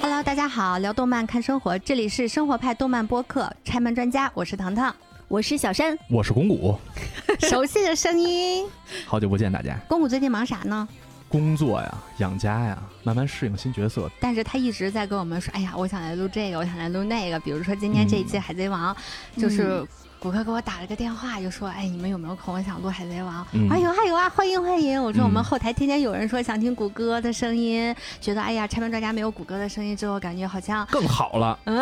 Hello，大家好，聊动漫看生活，这里是生活派动漫播客拆门专家，我是糖糖，我是小山，我是公谷，熟悉的声音。好久不见大家。公谷最近忙啥呢？工作呀，养家呀，慢慢适应新角色。但是他一直在跟我们说，哎呀，我想来录这个，我想来录那个。比如说今天这一期《海贼王》，就是。谷歌给我打了个电话，就说：“哎，你们有没有空？我想录《海贼王》。”啊，有啊有啊，欢迎欢迎！我说我们后台天天有人说想听谷歌的声音，觉得哎呀，拆门专家没有谷歌的声音之后，感觉好像更好了。没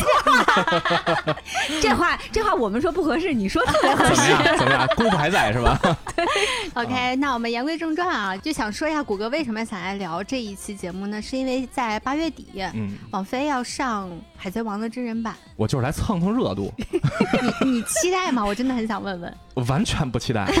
错，这话 这话我们说不合适，你说特别合适。怎么样？怎么样？功夫还在是吧？对。OK，那我们言归正传啊，就想说一下谷歌为什么想来聊这一期节目呢？是因为在八月底，嗯，网飞要上《海贼王》的真人版。我就是来蹭蹭热度。你你期待吗？我真的很想问问。我完全不期待。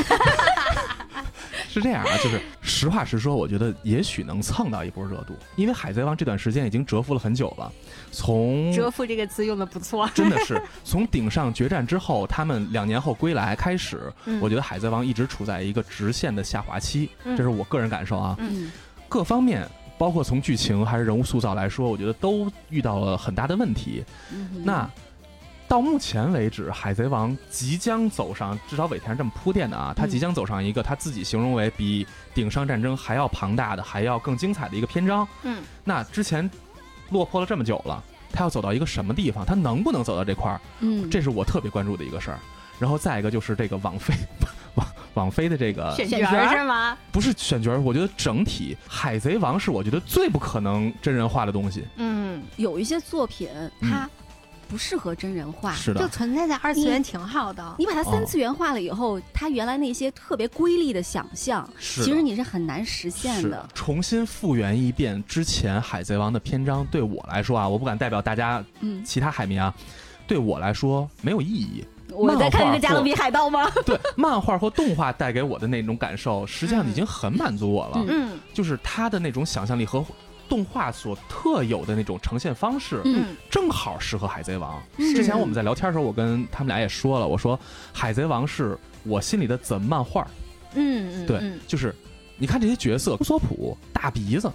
是这样啊，就是实话实说，我觉得也许能蹭到一波热度，因为《海贼王》这段时间已经蛰伏了很久了。从“蛰伏”这个词用的不错，真的是从顶上决战之后，他们两年后归来开始，我觉得《海贼王》一直处在一个直线的下滑期，这是我个人感受啊。嗯，各方面，包括从剧情还是人物塑造来说，我觉得都遇到了很大的问题。那。到目前为止，《海贼王》即将走上，至少尾田这么铺垫的啊，他即将走上一个他自己形容为比顶上战争还要庞大的、还要更精彩的一个篇章。嗯，那之前落魄了这么久了，他要走到一个什么地方？他能不能走到这块儿？嗯，这是我特别关注的一个事儿。然后再一个就是这个网飞，网网飞的这个选角是吗？不是选角，我觉得整体《海贼王》是我觉得最不可能真人化的东西。嗯，有一些作品它。不适合真人化，是的，就存在在二次元挺好的。你把它三次元化了以后，它原来那些特别瑰丽的想象，其实你是很难实现的。重新复原一遍之前《海贼王》的篇章，对我来说啊，我不敢代表大家，嗯，其他海迷啊，对我来说没有意义。我在看一个加勒比海盗吗？对，漫画或动画带给我的那种感受，实际上已经很满足我了。嗯，就是他的那种想象力和。动画所特有的那种呈现方式，嗯，正好适合《海贼王》。之前我们在聊天的时候，我跟他们俩也说了，我说《海贼王》是我心里的怎漫画。嗯嗯，对，就是你看这些角色，乌索普大鼻子，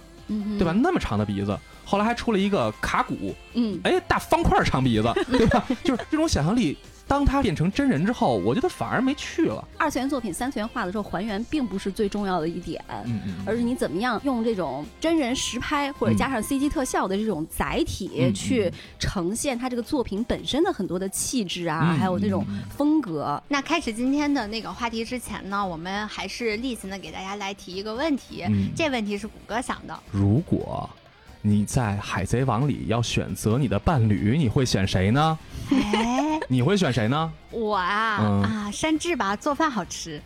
对吧？那么长的鼻子，后来还出了一个卡古，嗯，哎，大方块长鼻子，对吧？就是这种想象力。当他变成真人之后，我觉得反而没趣了。二次元作品三次元化的时候，还原并不是最重要的一点，嗯嗯，而是你怎么样用这种真人实拍或者加上 CG 特效的这种载体去呈现他这个作品本身的很多的气质啊，还有那种风格。那开始今天的那个话题之前呢，我们还是例行的给大家来提一个问题。这问题是谷歌想的。如果你在《海贼王》里要选择你的伴侣，你会选谁呢？哎，你会选谁呢？我啊啊，山治吧，做饭好吃。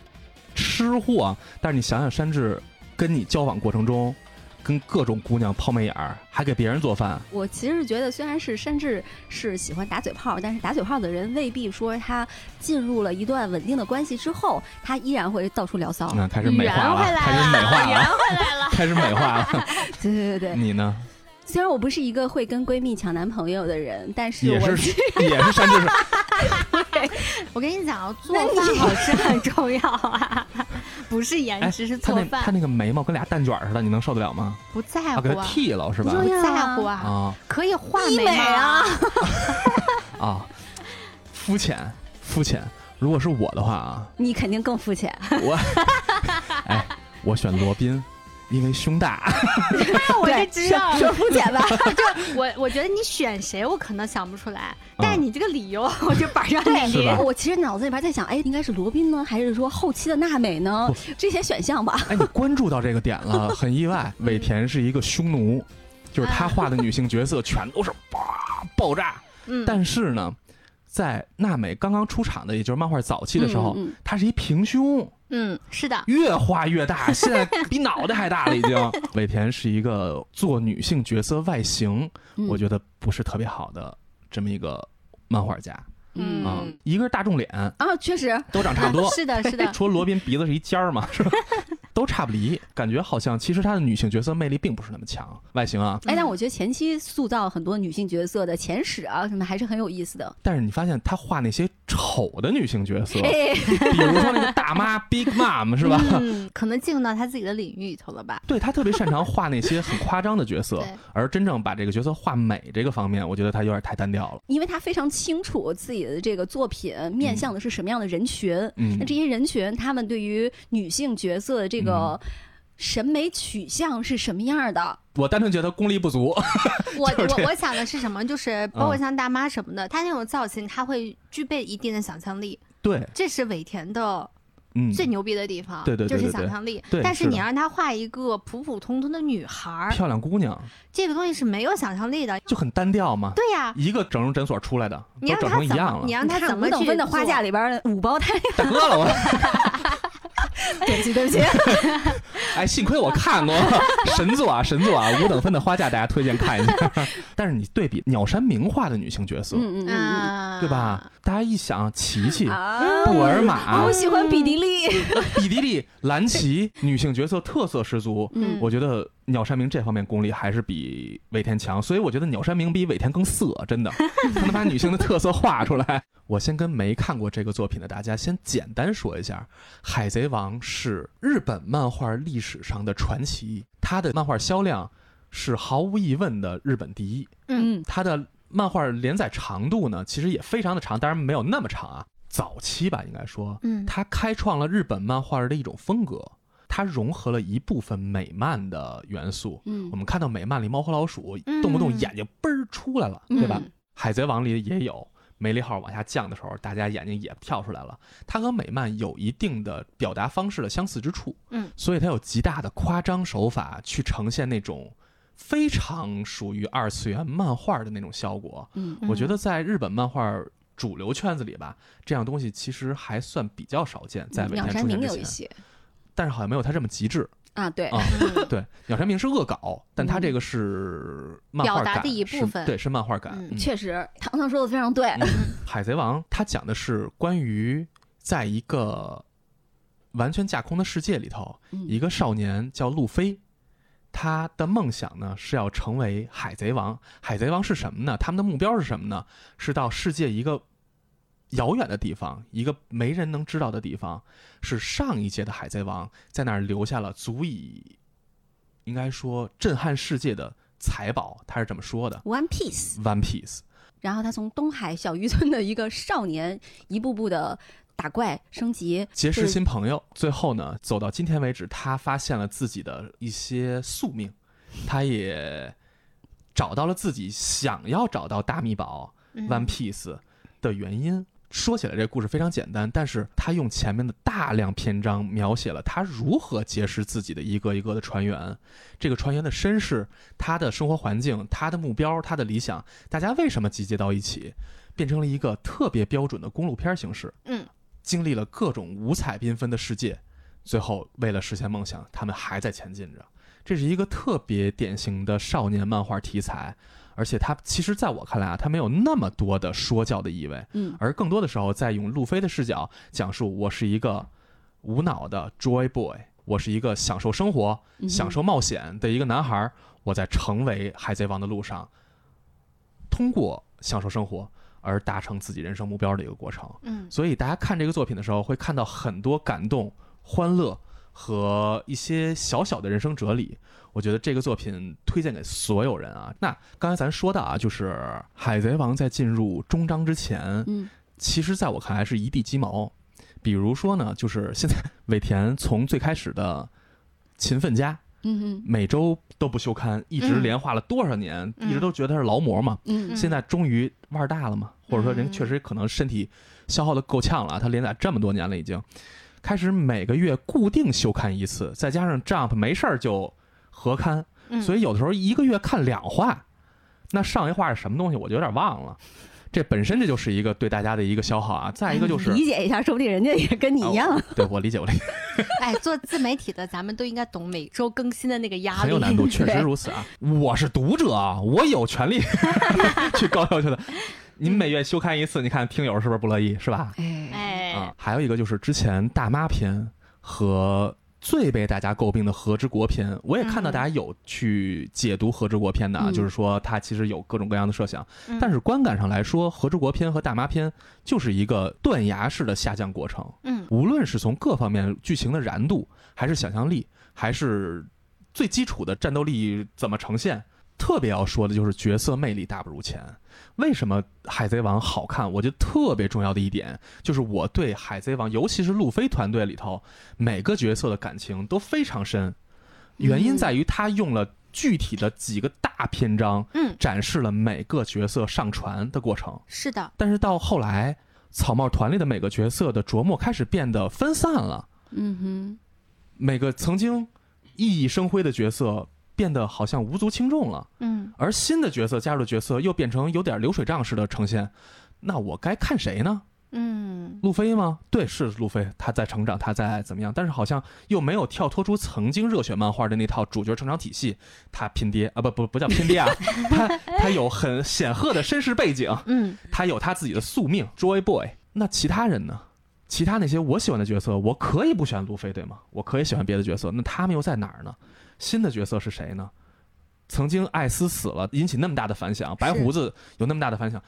吃货，但是你想想，山治跟你交往过程中，跟各种姑娘抛媚眼儿，还给别人做饭。我其实觉得，虽然是山治是喜欢打嘴炮，但是打嘴炮的人未必说他进入了一段稳定的关系之后，他依然会到处聊骚。那开始美化了，开始美化了，开始美化了。对对对对，你呢？虽然我不是一个会跟闺蜜抢男朋友的人，但是也是也是山治。我跟你讲，做饭好吃很重要啊，不是颜值，是做饭。他那个眉毛跟俩蛋卷似的，你能受得了吗？不在乎，给他剃了是吧？不在乎啊，可以画眉啊。啊，肤浅，肤浅。如果是我的话啊，你肯定更肤浅。我，哎，我选罗宾。因为胸大，我就知道说肤浅吧。就我，我觉得你选谁，我可能想不出来。但是你这个理由，我就板上脸皮。我其实脑子里边在想，哎，应该是罗宾呢，还是说后期的娜美呢？这些选项吧。哎，你关注到这个点了，很意外。尾田是一个匈奴，就是他画的女性角色全都是哇爆炸。嗯。但是呢，在娜美刚刚出场的，也就是漫画早期的时候，她是一平胸。嗯，是的，越画越大，现在比脑袋还大了，已经。尾田是一个做女性角色外形，我觉得不是特别好的这么一个漫画家。嗯，一个是大众脸啊，确实都长差不多。是的，是的。除了罗宾鼻子是一尖儿嘛，是吧？都差不离，感觉好像其实她的女性角色魅力并不是那么强，外形啊。哎，但我觉得前期塑造很多女性角色的前史啊什么还是很有意思的。但是你发现她画那些丑的女性角色，比如说那个大妈 Big Mom 是吧？嗯，可能进入到他自己的领域里头了吧？对他特别擅长画那些很夸张的角色，而真正把这个角色画美这个方面，我觉得他有点太单调了。因为他非常清楚自己的这个作品面向的是什么样的人群，那这些人群他们对于女性角色的这个。审美取向是什么样的？我单纯觉得功力不足。我我我想的是什么？就是包括像大妈什么的，她那种造型，她会具备一定的想象力。对，这是尾田的最牛逼的地方。对对对，就是想象力。但是你让她画一个普普通通的女孩，漂亮姑娘，这个东西是没有想象力的，就很单调嘛。对呀，一个整容诊所出来的，都整成一样了。你让她怎么去分的花架里边的五胞胎？大哥了我。对不起，对不起。哎，幸亏我看过神作啊，神作啊，五等分的花嫁，大家推荐看一下。但是你对比鸟山明画的女性角色，嗯嗯对吧？大家一想，琪琪、布尔玛，我喜欢比迪丽，比迪丽、蓝奇，女性角色特色十足。嗯，我觉得鸟山明这方面功力还是比尾田强，所以我觉得鸟山明比尾田更色，真的，他能把女性的特色画出来。我先跟没看过这个作品的大家先简单说一下，《海贼王》是日本漫画历史上的传奇，它的漫画销量是毫无疑问的日本第一。嗯，它的。漫画连载长度呢，其实也非常的长，当然没有那么长啊。早期吧，应该说，嗯，它开创了日本漫画的一种风格，它融合了一部分美漫的元素。嗯，我们看到美漫里猫和老鼠动不动眼睛嘣儿出来了，对吧？海贼王里也有梅利号往下降的时候，大家眼睛也跳出来了。它和美漫有一定的表达方式的相似之处，嗯，所以它有极大的夸张手法去呈现那种。非常属于二次元漫画的那种效果，嗯，我觉得在日本漫画主流圈子里吧，这样东西其实还算比较少见。在尾田出现之前，但是好像没有他这么极致啊。对啊，对，鸟山明是恶搞，但他这个是表达的一部分，对，是漫画感。确实，唐唐说的非常对。海贼王他讲的是关于在一个完全架空的世界里头，一个少年叫路飞。他的梦想呢是要成为海贼王。海贼王是什么呢？他们的目标是什么呢？是到世界一个遥远的地方，一个没人能知道的地方。是上一届的海贼王在那儿留下了足以，应该说震撼世界的财宝。他是这么说的：One Piece。One Piece。然后他从东海小渔村的一个少年，一步步的。打怪升级，结识新朋友，最后呢，走到今天为止，他发现了自己的一些宿命，他也找到了自己想要找到大秘宝 One Piece 的原因。说起来，这故事非常简单，但是他用前面的大量篇章描写了他如何结识自己的一个一个的船员，这个船员的身世、他的生活环境、他的目标、他的理想，大家为什么集结到一起，变成了一个特别标准的公路片形式。嗯。经历了各种五彩缤纷的世界，最后为了实现梦想，他们还在前进着。这是一个特别典型的少年漫画题材，而且它其实在我看来啊，它没有那么多的说教的意味，嗯，而更多的时候在用路飞的视角讲述我是一个无脑的 joy boy，我是一个享受生活、享受冒险的一个男孩，我在成为海贼王的路上，通过享受生活。而达成自己人生目标的一个过程，嗯，所以大家看这个作品的时候，会看到很多感动、欢乐和一些小小的人生哲理。我觉得这个作品推荐给所有人啊。那刚才咱说到啊，就是《海贼王》在进入终章之前，嗯，其实在我看来是一地鸡毛。比如说呢，就是现在尾田从最开始的勤奋家。嗯每周都不休刊，一直连画了多少年，一直都觉得他是劳模嘛。嗯，现在终于腕儿大了嘛，或者说人确实可能身体消耗的够呛了。他连载这么多年了，已经开始每个月固定休刊一次，再加上 Jump 没事儿就合刊，所以有的时候一个月看两话。那上一话是什么东西，我就有点忘了。这本身这就是一个对大家的一个消耗啊，再一个就是理解一下，说不定人家也跟你一样。对我理解，我理解。哎，做自媒体的，咱们都应该懂每周更新的那个压力。很有难度，确实如此啊！我是读者啊，我有权利 去高要求的。您每月休刊一次，你看听友是不是不乐意？是吧？哎，啊，还有一个就是之前大妈篇和最被大家诟病的《和之国》篇，我也看到大家有去解读《和之国》篇的啊，就是说它其实有各种各样的设想，但是观感上来说，《和之国》篇和《大妈篇》就是一个断崖式的下降过程。嗯，无论是从各方面剧情的燃度，还是想象力，还是最基础的战斗力怎么呈现，特别要说的就是角色魅力大不如前。为什么《海贼王》好看？我觉得特别重要的一点就是我对《海贼王》，尤其是路飞团队里头每个角色的感情都非常深。原因在于他用了具体的几个大篇章，嗯，展示了每个角色上船的过程。是的。但是到后来，草帽团里的每个角色的琢磨开始变得分散了。嗯哼，每个曾经熠熠生辉的角色。变得好像无足轻重了，嗯，而新的角色加入的角色又变成有点流水账式的呈现，那我该看谁呢？嗯，路飞吗？对，是路飞，他在成长，他在怎么样？但是好像又没有跳脱出曾经热血漫画的那套主角成长体系，他拼爹啊，不不不叫拼爹啊，他他有很显赫的身世背景，嗯，他有他自己的宿命，Joy Boy。那其他人呢？其他那些我喜欢的角色，我可以不喜欢路飞，对吗？我可以喜欢别的角色，那他们又在哪儿呢？新的角色是谁呢？曾经艾斯死了，引起那么大的反响，白胡子有那么大的反响，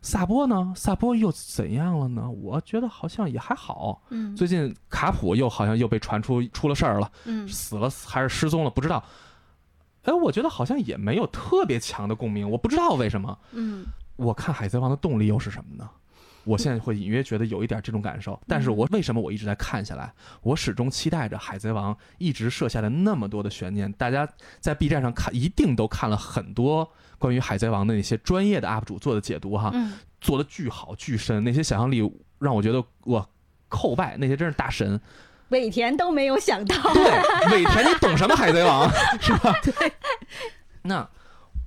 萨波呢？萨波又怎样了呢？我觉得好像也还好。嗯，最近卡普又好像又被传出出了事儿了，嗯，死了还是失踪了，不知道。哎，我觉得好像也没有特别强的共鸣，我不知道为什么。嗯，我看海贼王的动力又是什么呢？我现在会隐约觉得有一点这种感受，但是我为什么我一直在看下来？我始终期待着《海贼王》一直设下的那么多的悬念。大家在 B 站上看，一定都看了很多关于《海贼王》的那些专业的 UP 主做的解读，哈，做的巨好巨深，那些想象力让我觉得我叩拜，那些真是大神。尾田都没有想到，对，尾田你懂什么《海贼王》是吧？对。那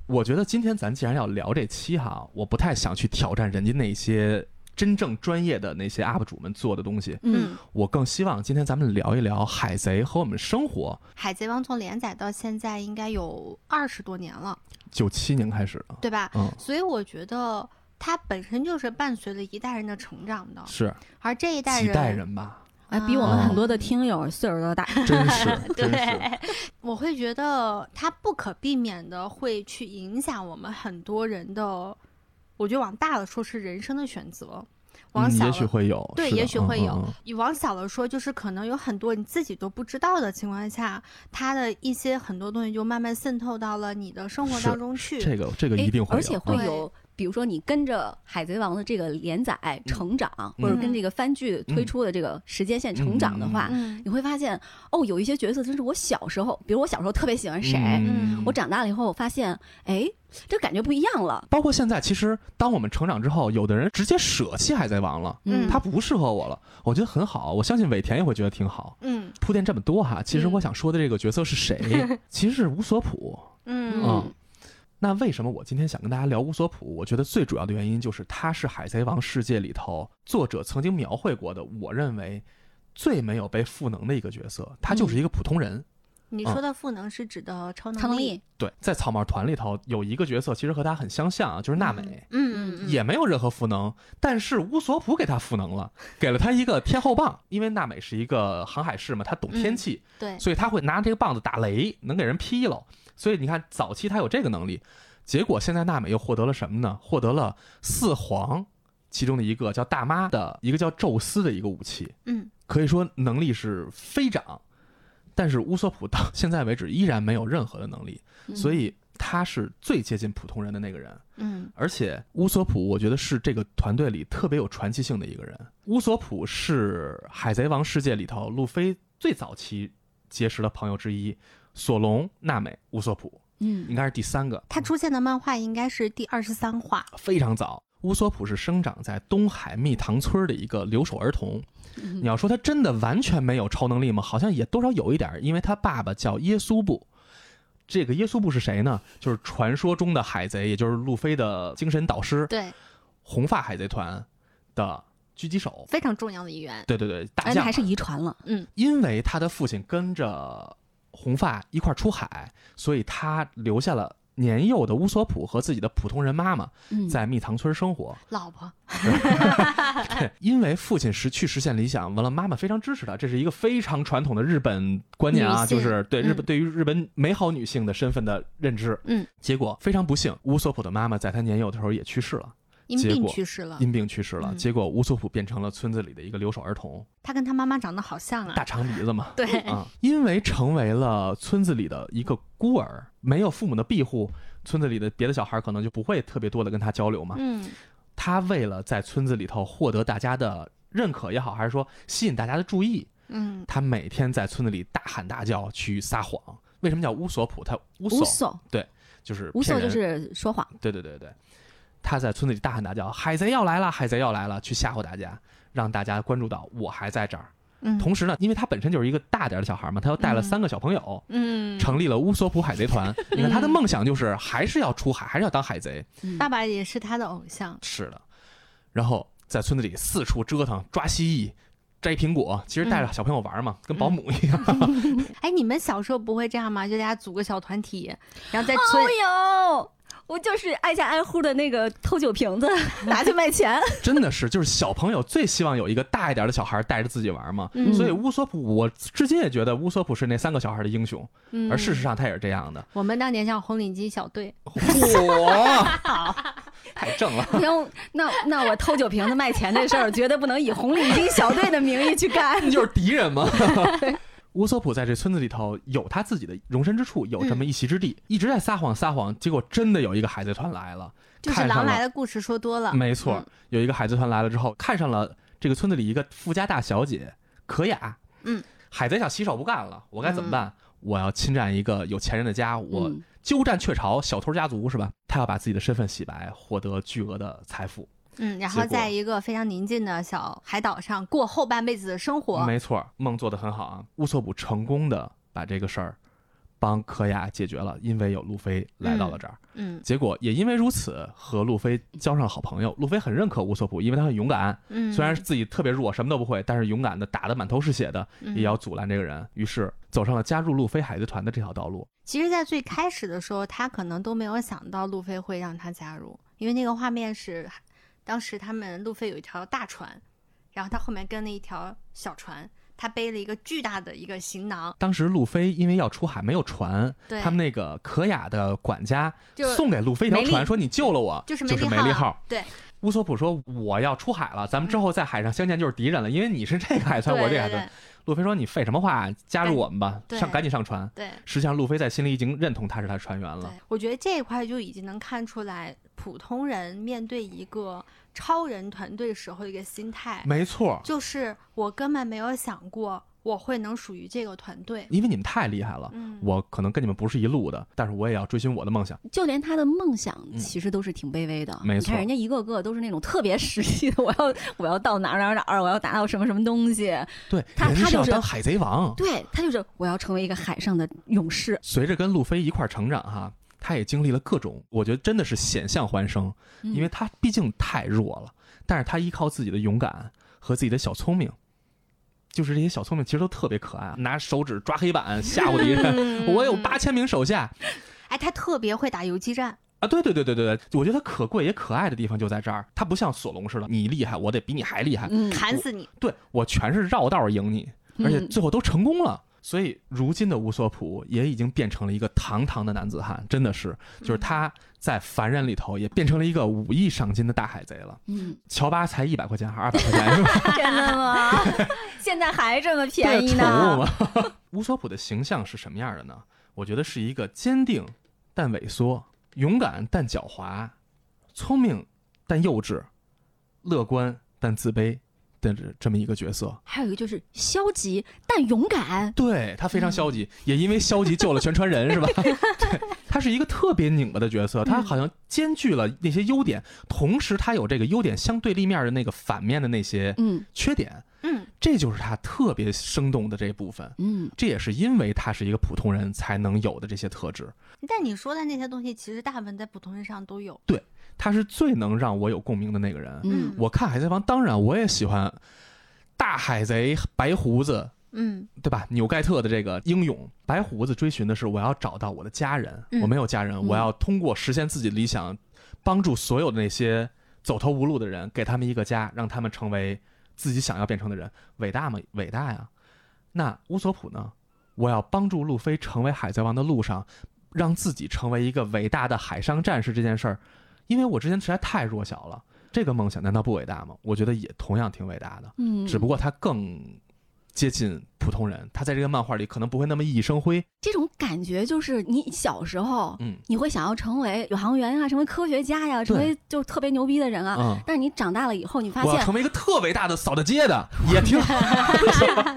我觉得今天咱既然要聊这期哈，我不太想去挑战人家那些。真正专业的那些 UP 主们做的东西，嗯，我更希望今天咱们聊一聊海贼和我们生活。海贼王从连载到现在应该有二十多年了，九七年开始的，对吧？嗯，所以我觉得它本身就是伴随了一代人的成长的，是。而这一代人，几代人吧，哎，比我们很多的听友岁数都大，真是，对。我会觉得它不可避免的会去影响我们很多人的。我觉得往大了说是人生的选择，往小也许会有，对，也许会有。你往小了说，就是可能有很多你自己都不知道的情况下，它的一些很多东西就慢慢渗透到了你的生活当中去。这个这个一定会有，而且会有。比如说，你跟着《海贼王》的这个连载成长，或者跟这个番剧推出的这个时间线成长的话，你会发现，哦，有一些角色真是我小时候，比如我小时候特别喜欢谁，我长大了以后我发现，哎，这感觉不一样了。包括现在，其实当我们成长之后，有的人直接舍弃《海贼王》了，嗯，他不适合我了，我觉得很好。我相信尾田也会觉得挺好。嗯，铺垫这么多哈，其实我想说的这个角色是谁？其实是乌索普。嗯。那为什么我今天想跟大家聊乌索普？我觉得最主要的原因就是他是海贼王世界里头作者曾经描绘过的，我认为最没有被赋能的一个角色。他就是一个普通人。你说的赋能是指的超能力？对，在草帽团里头有一个角色，其实和他很相像啊，就是娜美。嗯嗯，也没有任何赋能，但是乌索普给他赋能了，给了他一个天后棒。因为娜美是一个航海士嘛，他懂天气，对，所以他会拿这个棒子打雷，能给人劈了。所以你看，早期他有这个能力，结果现在娜美又获得了什么呢？获得了四皇其中的一个叫大妈的一个叫宙斯的一个武器。嗯，可以说能力是飞涨，但是乌索普到 现在为止依然没有任何的能力，所以他是最接近普通人的那个人。嗯，而且乌索普我觉得是这个团队里特别有传奇性的一个人。乌索普是海贼王世界里头路飞最早期结识的朋友之一。索隆、娜美、乌索普，嗯，应该是第三个。他出现的漫画应该是第二十三话，非常早。乌索普是生长在东海蜜糖村的一个留守儿童。你要说他真的完全没有超能力吗？好像也多少有一点，因为他爸爸叫耶稣布。这个耶稣布是谁呢？就是传说中的海贼，也就是路飞的精神导师。对，红发海贼团的狙击手，非常重要的一员。对对对，大将还是遗传了。嗯，因为他的父亲跟着。红发一块出海，所以他留下了年幼的乌索普和自己的普通人妈妈在蜜糖村生活。老婆，对，因为父亲实去实现理想，完了妈妈非常支持他，这是一个非常传统的日本观念啊，就是对日本对于日本美好女性的身份的认知。嗯，结果非常不幸，乌索普的妈妈在他年幼的时候也去世了。因病去世了，因病去世了。结果乌索普变成了村子里的一个留守儿童。他跟他妈妈长得好像啊，大长鼻子嘛。对啊，因为成为了村子里的一个孤儿，没有父母的庇护，村子里的别的小孩可能就不会特别多的跟他交流嘛。嗯，他为了在村子里头获得大家的认可也好，还是说吸引大家的注意，嗯，他每天在村子里大喊大叫去撒谎。为什么叫乌索普？他乌索对，就是乌索就是说谎。对对对对。他在村子里大喊大叫：“海贼要来了，海贼要来了！”去吓唬大家，让大家关注到我还在这儿。嗯，同时呢，因为他本身就是一个大点的小孩嘛，他又带了三个小朋友，嗯，成立了乌索普海贼团。你看他的梦想就是还是要出海，还是要当海贼。爸爸也是他的偶像。是的，然后在村子里四处折腾，抓蜥蜴，摘苹果，其实带着小朋友玩嘛，跟保姆一样。哎，你们小时候不会这样吗？就大家组个小团体，然后在村有。我就是挨家挨户的那个偷酒瓶子 拿去卖钱，真的是，就是小朋友最希望有一个大一点的小孩带着自己玩嘛。所以乌索普，我至今也觉得乌索普是那三个小孩的英雄，而事实上他也是这样的。我们当年叫红领巾小队，嚯，太正了。不行，那那我偷酒瓶子卖钱这事儿，绝对不能以红领巾小队的名义去干，那就是敌人嘛。乌索普在这村子里头有他自己的容身之处，有这么一席之地，一直在撒谎撒谎，结果真的有一个海贼团来了，就是狼来的故事说多了，没错，有一个海贼团来了之后，看上了这个村子里一个富家大小姐可雅，嗯，海贼想洗手不干了，我该怎么办？我要侵占一个有钱人的家，我鸠占鹊巢，小偷家族是吧？他要把自己的身份洗白，获得巨额的财富。嗯，然后在一个非常宁静的小海岛上过后半辈子的生活。没错，梦做得很好啊！乌索普成功的把这个事儿帮科亚解决了，因为有路飞来到了这儿。嗯，结果也因为如此，和路飞交上了好朋友。路飞很认可乌索普，因为他很勇敢。嗯，虽然自己特别弱，什么都不会，但是勇敢的打得满头是血的，也要阻拦这个人。于是走上了加入路飞海贼团的这条道路。其实，在最开始的时候，他可能都没有想到路飞会让他加入，因为那个画面是。当时他们路飞有一条大船，然后他后面跟了一条小船，他背了一个巨大的一个行囊。当时路飞因为要出海没有船，他们那个可雅的管家送给路飞一条船，说你救了我，就是梅利号。对，乌索普说我要出海了，咱们之后在海上相见就是敌人了，因为你是这个海 豚，我这个海豚。路飞说你废什么话，加入我们吧，上赶紧上船。对，实际上路飞在心里已经认同他是他船员了。我觉得这一块就已经能看出来。普通人面对一个超人团队时候的一个心态，没错，就是我根本没有想过我会能属于这个团队，因为你们太厉害了，我可能跟你们不是一路的，但是我也要追寻我的梦想。就连他的梦想其实都是挺卑微的，没错，人家一个个都是那种特别实际的，我要我要到哪儿哪儿哪儿，我要达到什么什么东西。对，他他就是当海贼王，对他就是我要成为一个海上的勇士。随着跟路飞一块成长，哈。他也经历了各种，我觉得真的是险象环生，因为他毕竟太弱了。但是他依靠自己的勇敢和自己的小聪明，就是这些小聪明其实都特别可爱，拿手指抓黑板吓唬敌人。我有八千名手下，哎，他特别会打游击战啊！对对对对对对，我觉得他可贵也可爱的地方就在这儿，他不像索隆似的，你厉害，我得比你还厉害，砍死你。对我全是绕道赢你，而且最后都成功了。所以，如今的乌索普也已经变成了一个堂堂的男子汉，真的是，就是他在凡人里头也变成了一个武艺赏金的大海贼了。嗯，乔巴才一百块钱还是二百块钱是吧？真的吗？现在还这么便宜呢？乌索普的形象是什么样的呢？我觉得是一个坚定但萎缩、勇敢但狡猾、聪明但幼稚、乐观但自卑。的这么一个角色，还有一个就是消极但勇敢。对他非常消极，也因为消极救了全船人，是吧？对，他是一个特别拧巴的角色，他好像兼具了那些优点，同时他有这个优点相对立面的那个反面的那些缺点。嗯，这就是他特别生动的这部分。嗯，这也是因为他是一个普通人才能有的这些特质。但你说的那些东西，其实大部分在普通人上都有。对。他是最能让我有共鸣的那个人。嗯，我看《海贼王》，当然我也喜欢大海贼白胡子嗯，对吧？纽盖特的这个英勇，白胡子追寻的是我要找到我的家人，我没有家人，我要通过实现自己的理想，帮助所有的那些走投无路的人，给他们一个家，让他们成为自己想要变成的人，伟大吗？伟大呀！那乌索普呢？我要帮助路飞成为海贼王的路上，让自己成为一个伟大的海上战士这件事儿，因为我之前实在太弱小了，这个梦想难道不伟大吗？我觉得也同样挺伟大的，嗯，只不过他更。接近普通人，他在这个漫画里可能不会那么熠熠生辉。这种感觉就是你小时候，嗯，你会想要成为宇航员啊，成为科学家呀，成为就特别牛逼的人啊。嗯。但是你长大了以后，你发现我要成为一个特伟大的扫大街的，也挺好。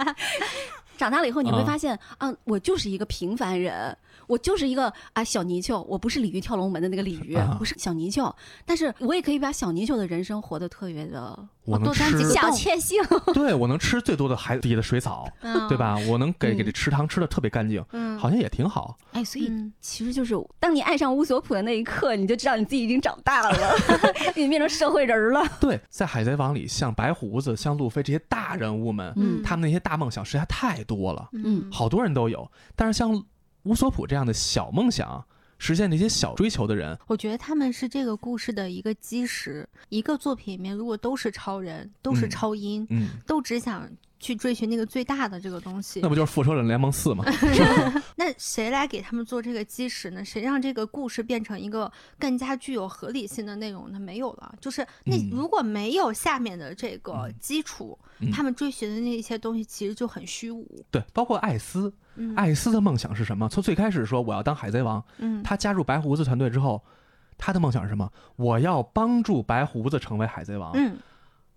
长大了以后，你会发现啊，我就是一个平凡人。我就是一个啊小泥鳅，我不是鲤鱼跳龙门的那个鲤鱼，不是小泥鳅，但是我也可以把小泥鳅的人生活得特别的，我能吃小确幸，对我能吃最多的海底的水草，对吧？我能给给这池塘吃的特别干净，好像也挺好。哎，所以其实就是当你爱上乌索普的那一刻，你就知道你自己已经长大了，你变成社会人了。对，在海贼王里，像白胡子、像路飞这些大人物们，他们那些大梦想实在太多了，嗯，好多人都有，但是像。乌索普这样的小梦想，实现那些小追求的人，我觉得他们是这个故事的一个基石。一个作品里面，如果都是超人，都是超音，嗯，都只想。去追寻那个最大的这个东西，那不就是复仇者联盟四吗？那谁来给他们做这个基石呢？谁让这个故事变成一个更加具有合理性的内容呢？没有了，就是那如果没有下面的这个基础，他们追寻的那些东西其实就很虚无。对，包括艾斯，艾斯的梦想是什么？从最开始说我要当海贼王，嗯，他加入白胡子团队之后，他的梦想是什么？我要帮助白胡子成为海贼王，嗯。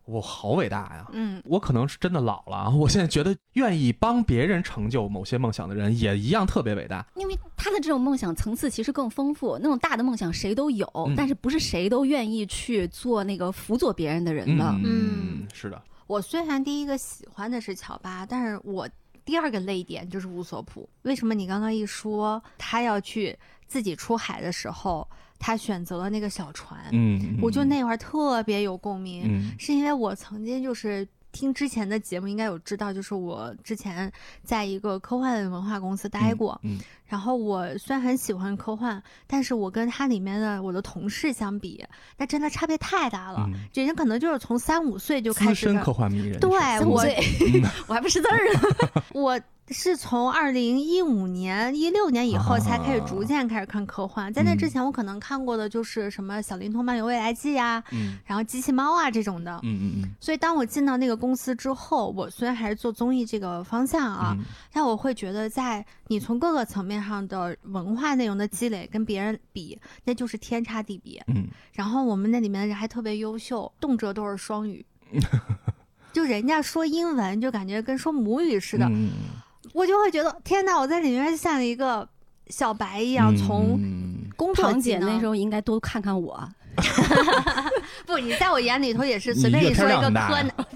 我好伟大呀！嗯，我可能是真的老了啊。我现在觉得，愿意帮别人成就某些梦想的人，也一样特别伟大。因为他的这种梦想层次其实更丰富，那种大的梦想谁都有，但是不是谁都愿意去做那个辅佐别人的人的。嗯，是的。我虽然第一个喜欢的是乔巴，但是我第二个泪点就是乌索普。为什么你刚刚一说他要去自己出海的时候？他选择了那个小船，嗯，我就那会儿特别有共鸣，是因为我曾经就是听之前的节目，应该有知道，就是我之前在一个科幻文化公司待过，嗯，然后我虽然很喜欢科幻，但是我跟它里面的我的同事相比，那真的差别太大了，人家可能就是从三五岁就开始科幻迷人，对我，我还不识字儿呢，我。是从二零一五年、一六年以后才开始逐渐开始看科幻，在那之前我可能看过的就是什么《小灵通漫游未来记》呀，然后机器猫啊这种的。嗯嗯嗯。所以当我进到那个公司之后，我虽然还是做综艺这个方向啊，但我会觉得在你从各个层面上的文化内容的积累跟别人比，那就是天差地别。嗯。然后我们那里面的人还特别优秀，动辄都是双语，就人家说英文就感觉跟说母语似的。我就会觉得天哪！我在里面像一个小白一样，从工作姐那时候应该多看看我。不，你在我眼里头也是随便你说一个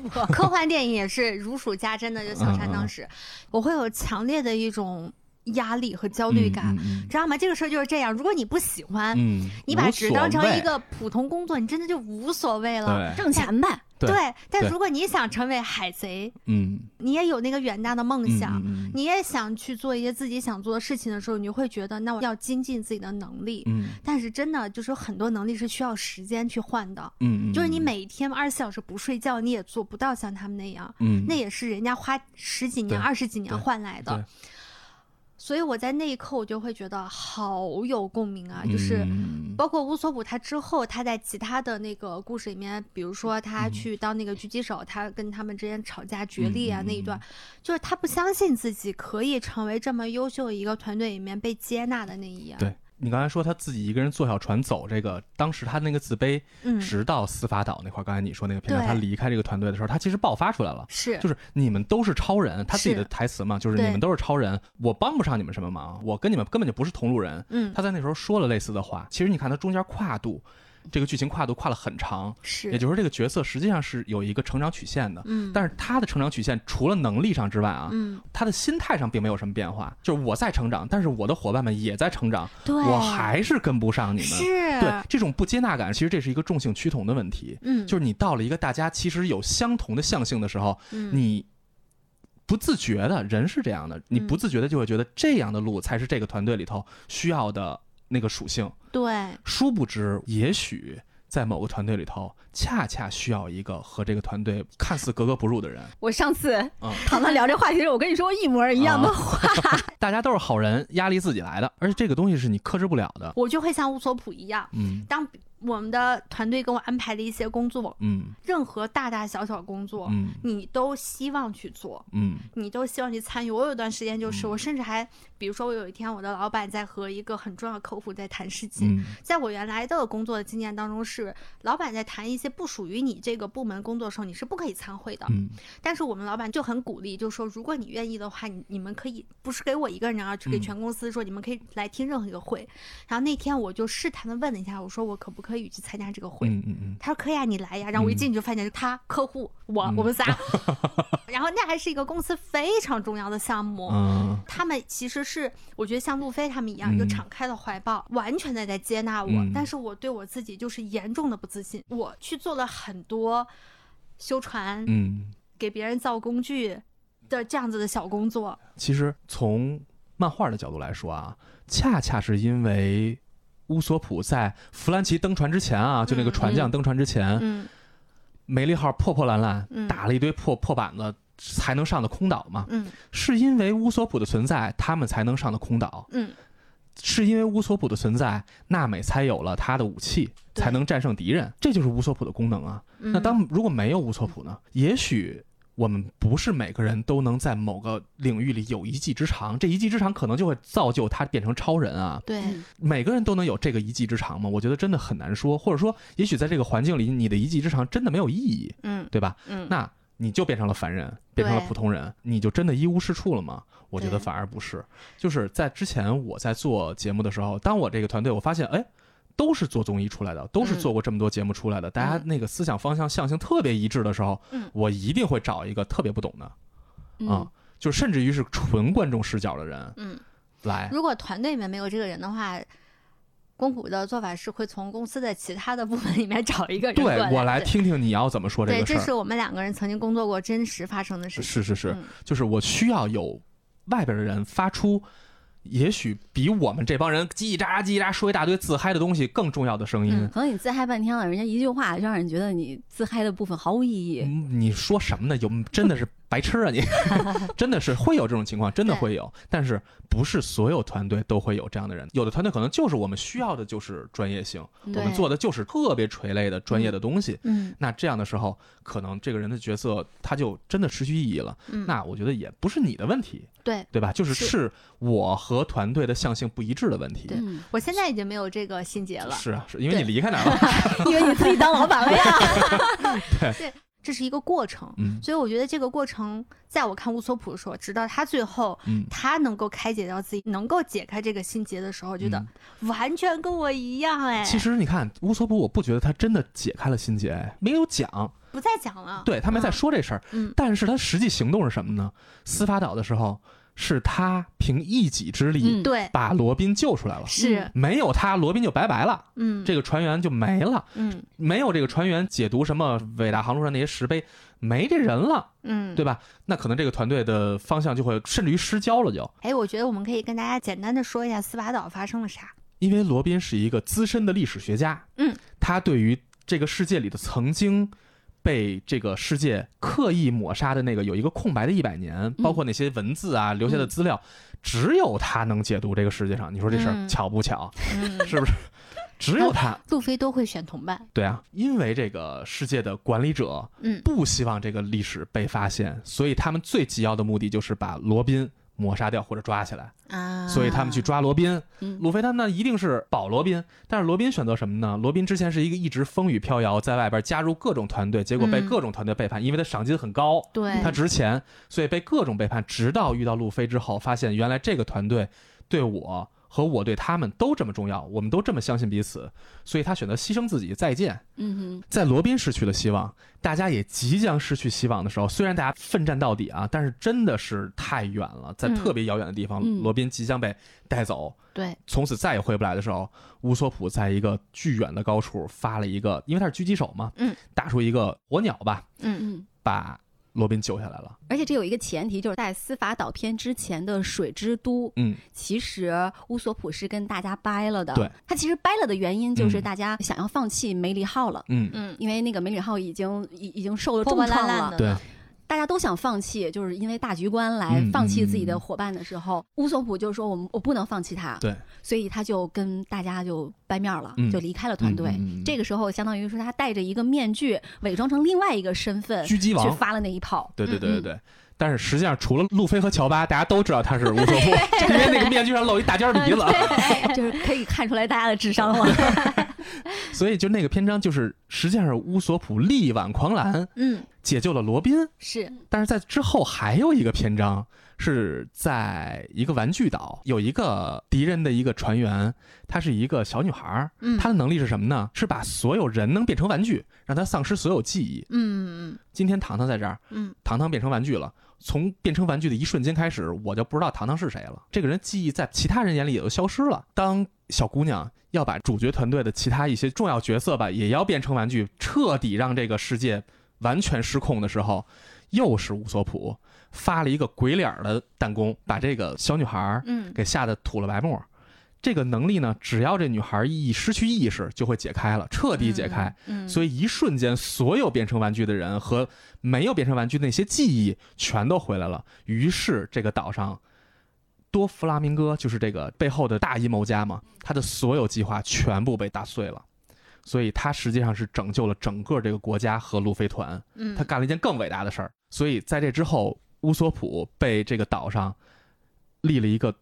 科科幻电影也是如数家珍的。就小山当时，我会有强烈的一种压力和焦虑感，知道吗？这个事儿就是这样。如果你不喜欢，你把纸当成一个普通工作，你真的就无所谓了，挣钱呗。对，但如果你想成为海贼，嗯，你也有那个远大的梦想，你也想去做一些自己想做的事情的时候，你会觉得那我要精进自己的能力，嗯，但是真的就是很多能力是需要时间去换的，嗯，就是你每天二十四小时不睡觉，你也做不到像他们那样，嗯，那也是人家花十几年、二十几年换来的。所以我在那一刻，我就会觉得好有共鸣啊！就是包括乌索普他之后，他在其他的那个故事里面，比如说他去当那个狙击手，他跟他们之间吵架决裂啊那一段，就是他不相信自己可以成为这么优秀一个团队里面被接纳的那一样。对。你刚才说他自己一个人坐小船走，这个当时他那个自卑，直到司法岛那块儿，刚才你说那个片段，他离开这个团队的时候，他其实爆发出来了，是，就是你们都是超人，他自己的台词嘛，就是你们都是超人，我帮不上你们什么忙，我跟你们根本就不是同路人。嗯，他在那时候说了类似的话，其实你看他中间跨度。这个剧情跨度跨了很长，是，也就是说这个角色实际上是有一个成长曲线的，嗯，但是他的成长曲线除了能力上之外啊，嗯，他的心态上并没有什么变化，就是我在成长，但是我的伙伴们也在成长，对，我还是跟不上你们，是，对，这种不接纳感，其实这是一个众性趋同的问题，嗯，就是你到了一个大家其实有相同的象性的时候，嗯，你。不自觉的人是这样的，你不自觉的就会觉得这样的路才是这个团队里头需要的那个属性。对，殊不知，也许在某个团队里头，恰恰需要一个和这个团队看似格格不入的人。我上次唐唐聊这话题的时候，我跟你说一模一样的话。大家都是好人，压力自己来的，而且这个东西是你克制不了的。我就会像乌索普一样，嗯，当。我们的团队给我安排的一些工作，嗯，任何大大小小工作，嗯，你都希望去做，嗯，你都希望去参与。我有段时间就是，我甚至还，比如说我有一天，我的老板在和一个很重要的客户在谈事情，在我原来的工作的经验当中，是老板在谈一些不属于你这个部门工作的时候，你是不可以参会的，嗯，但是我们老板就很鼓励，就说如果你愿意的话，你你们可以不是给我一个人，啊是给全公司说，你们可以来听任何一个会。然后那天我就试探的问了一下，我说我可不可以。去参加这个会，嗯嗯嗯，他说可以啊，你来呀。然后我一进去就发现他客户我我们仨，然后那还是一个公司非常重要的项目。嗯，他们其实是我觉得像路飞他们一样，一个敞开的怀抱，完全的在接纳我。但是我对我自己就是严重的不自信。我去做了很多修船，嗯，给别人造工具的这样子的小工作。其实从漫画的角度来说啊，恰恰是因为。乌索普在弗兰奇登船之前啊，就那个船匠登船之前，嗯梅利号破破烂烂，打了一堆破破板子才能上的空岛嘛。嗯，是因为乌索普的存在，他们才能上的空岛。嗯，是因为乌索普的存在，娜美才有了他的武器，才能战胜敌人。这就是乌索普的功能啊。那当如果没有乌索普呢？也许。我们不是每个人都能在某个领域里有一技之长，这一技之长可能就会造就他变成超人啊。对，每个人都能有这个一技之长吗？我觉得真的很难说。或者说，也许在这个环境里，你的一技之长真的没有意义，嗯，对吧？嗯，那你就变成了凡人，变成了普通人，你就真的一无是处了吗？我觉得反而不是。就是在之前我在做节目的时候，当我这个团队我发现，哎。都是做综艺出来的，都是做过这么多节目出来的，大家那个思想方向、象性特别一致的时候，我一定会找一个特别不懂的，啊，就甚至于是纯观众视角的人，嗯，来。如果团队里面没有这个人的话，公谷的做法是会从公司的其他的部门里面找一个人。对我来听听你要怎么说这个事儿。这是我们两个人曾经工作过真实发生的事情。是是是，就是我需要有外边的人发出。也许比我们这帮人叽叽喳喳、叽叽喳说一大堆自嗨的东西更重要的声音。可能你自嗨半天了，人家一句话就让人觉得你自嗨的部分毫无意义。你说什么呢？有真的是。白痴啊你！真的是会有这种情况，真的会有，但是不是所有团队都会有这样的人。有的团队可能就是我们需要的就是专业性，我们做的就是特别垂类的专业的东西。嗯，那这样的时候，可能这个人的角色他就真的失去意义了。嗯，那我觉得也不是你的问题，对对吧？就是是我和团队的象性不一致的问题。对，我现在已经没有这个心结了。是啊，是因为你离开哪了？因为你自己当老板了呀。对。这是一个过程，所以我觉得这个过程，在我看乌索普的时候，直到他最后，他能够开解到自己，能够解开这个心结的时候，觉得完全跟我一样哎。其实你看乌索普，我不觉得他真的解开了心结，没有讲，不再讲了，对他没再说这事儿，但是他实际行动是什么呢？司法岛的时候。是他凭一己之力，对，把罗宾救出来了。是，没有他，罗宾就拜拜了。嗯，这个船员就没了。嗯，没有这个船员解读什么伟大航路上那些石碑，没这人了。嗯，对吧？那可能这个团队的方向就会甚至于失焦了。就，哎，我觉得我们可以跟大家简单的说一下斯巴岛发生了啥。因为罗宾是一个资深的历史学家。嗯，他对于这个世界里的曾经。被这个世界刻意抹杀的那个有一个空白的一百年，包括那些文字啊留下的资料，只有他能解读这个世界上。你说这事儿巧不巧？是不是？只有他。路飞都会选同伴。对啊，因为这个世界的管理者不希望这个历史被发现，所以他们最急要的目的就是把罗宾。抹杀掉或者抓起来啊，所以他们去抓罗宾。鲁菲他们呢一定是保罗宾，但是罗宾选择什么呢？罗宾之前是一个一直风雨飘摇，在外边加入各种团队，结果被各种团队背叛，因为他赏金很高，对，他值钱，所以被各种背叛。直到遇到路飞之后，发现原来这个团队对我。和我对他们都这么重要，我们都这么相信彼此，所以他选择牺牲自己。再见。嗯哼，在罗宾失去了希望，大家也即将失去希望的时候，虽然大家奋战到底啊，但是真的是太远了，在特别遥远的地方，罗宾即将被带走。对，从此再也回不来的时候，乌索普在一个巨远的高处发了一个，因为他是狙击手嘛，嗯，打出一个火鸟吧，嗯嗯，把罗宾救下来了。而且这有一个前提，就是在司法导片之前的水之都，嗯，其实乌索普是跟大家掰了的。对，他其实掰了的原因就是大家想要放弃梅里号了。嗯嗯，因为那个梅里号已经已已经受了重创了。对。大家都想放弃，就是因为大局观来放弃自己的伙伴的时候，乌索普就说：“我们我不能放弃他。”对，所以他就跟大家就掰面了，就离开了团队。这个时候，相当于说他戴着一个面具，伪装成另外一个身份，狙击王去发了那一炮。对对对对对。但是实际上，除了路飞和乔巴，大家都知道他是乌索普，因为那个面具上露一大尖鼻子，就是可以看出来大家的智商了。所以，就那个篇章，就是实际上是乌索普力挽狂澜，嗯，解救了罗宾。是，但是在之后还有一个篇章，是在一个玩具岛，有一个敌人的一个船员，她是一个小女孩，嗯，她的能力是什么呢？是把所有人能变成玩具，让她丧失所有记忆。嗯嗯。今天糖糖在这儿，嗯，糖糖变成玩具了。从变成玩具的一瞬间开始，我就不知道糖糖是谁了。这个人记忆在其他人眼里也都消失了。当小姑娘要把主角团队的其他一些重要角色吧，也要变成玩具，彻底让这个世界完全失控的时候，又是乌索普发了一个鬼脸的弹弓，把这个小女孩嗯给吓得吐了白沫。这个能力呢，只要这女孩一失去意识，就会解开了，彻底解开。嗯，所以一瞬间，所有变成玩具的人和没有变成玩具那些记忆全都回来了。于是，这个岛上多弗拉明戈就是这个背后的大阴谋家嘛，他的所有计划全部被打碎了。所以他实际上是拯救了整个这个国家和路飞团。嗯，他干了一件更伟大的事儿。所以在这之后，乌索普被这个岛上立了一个。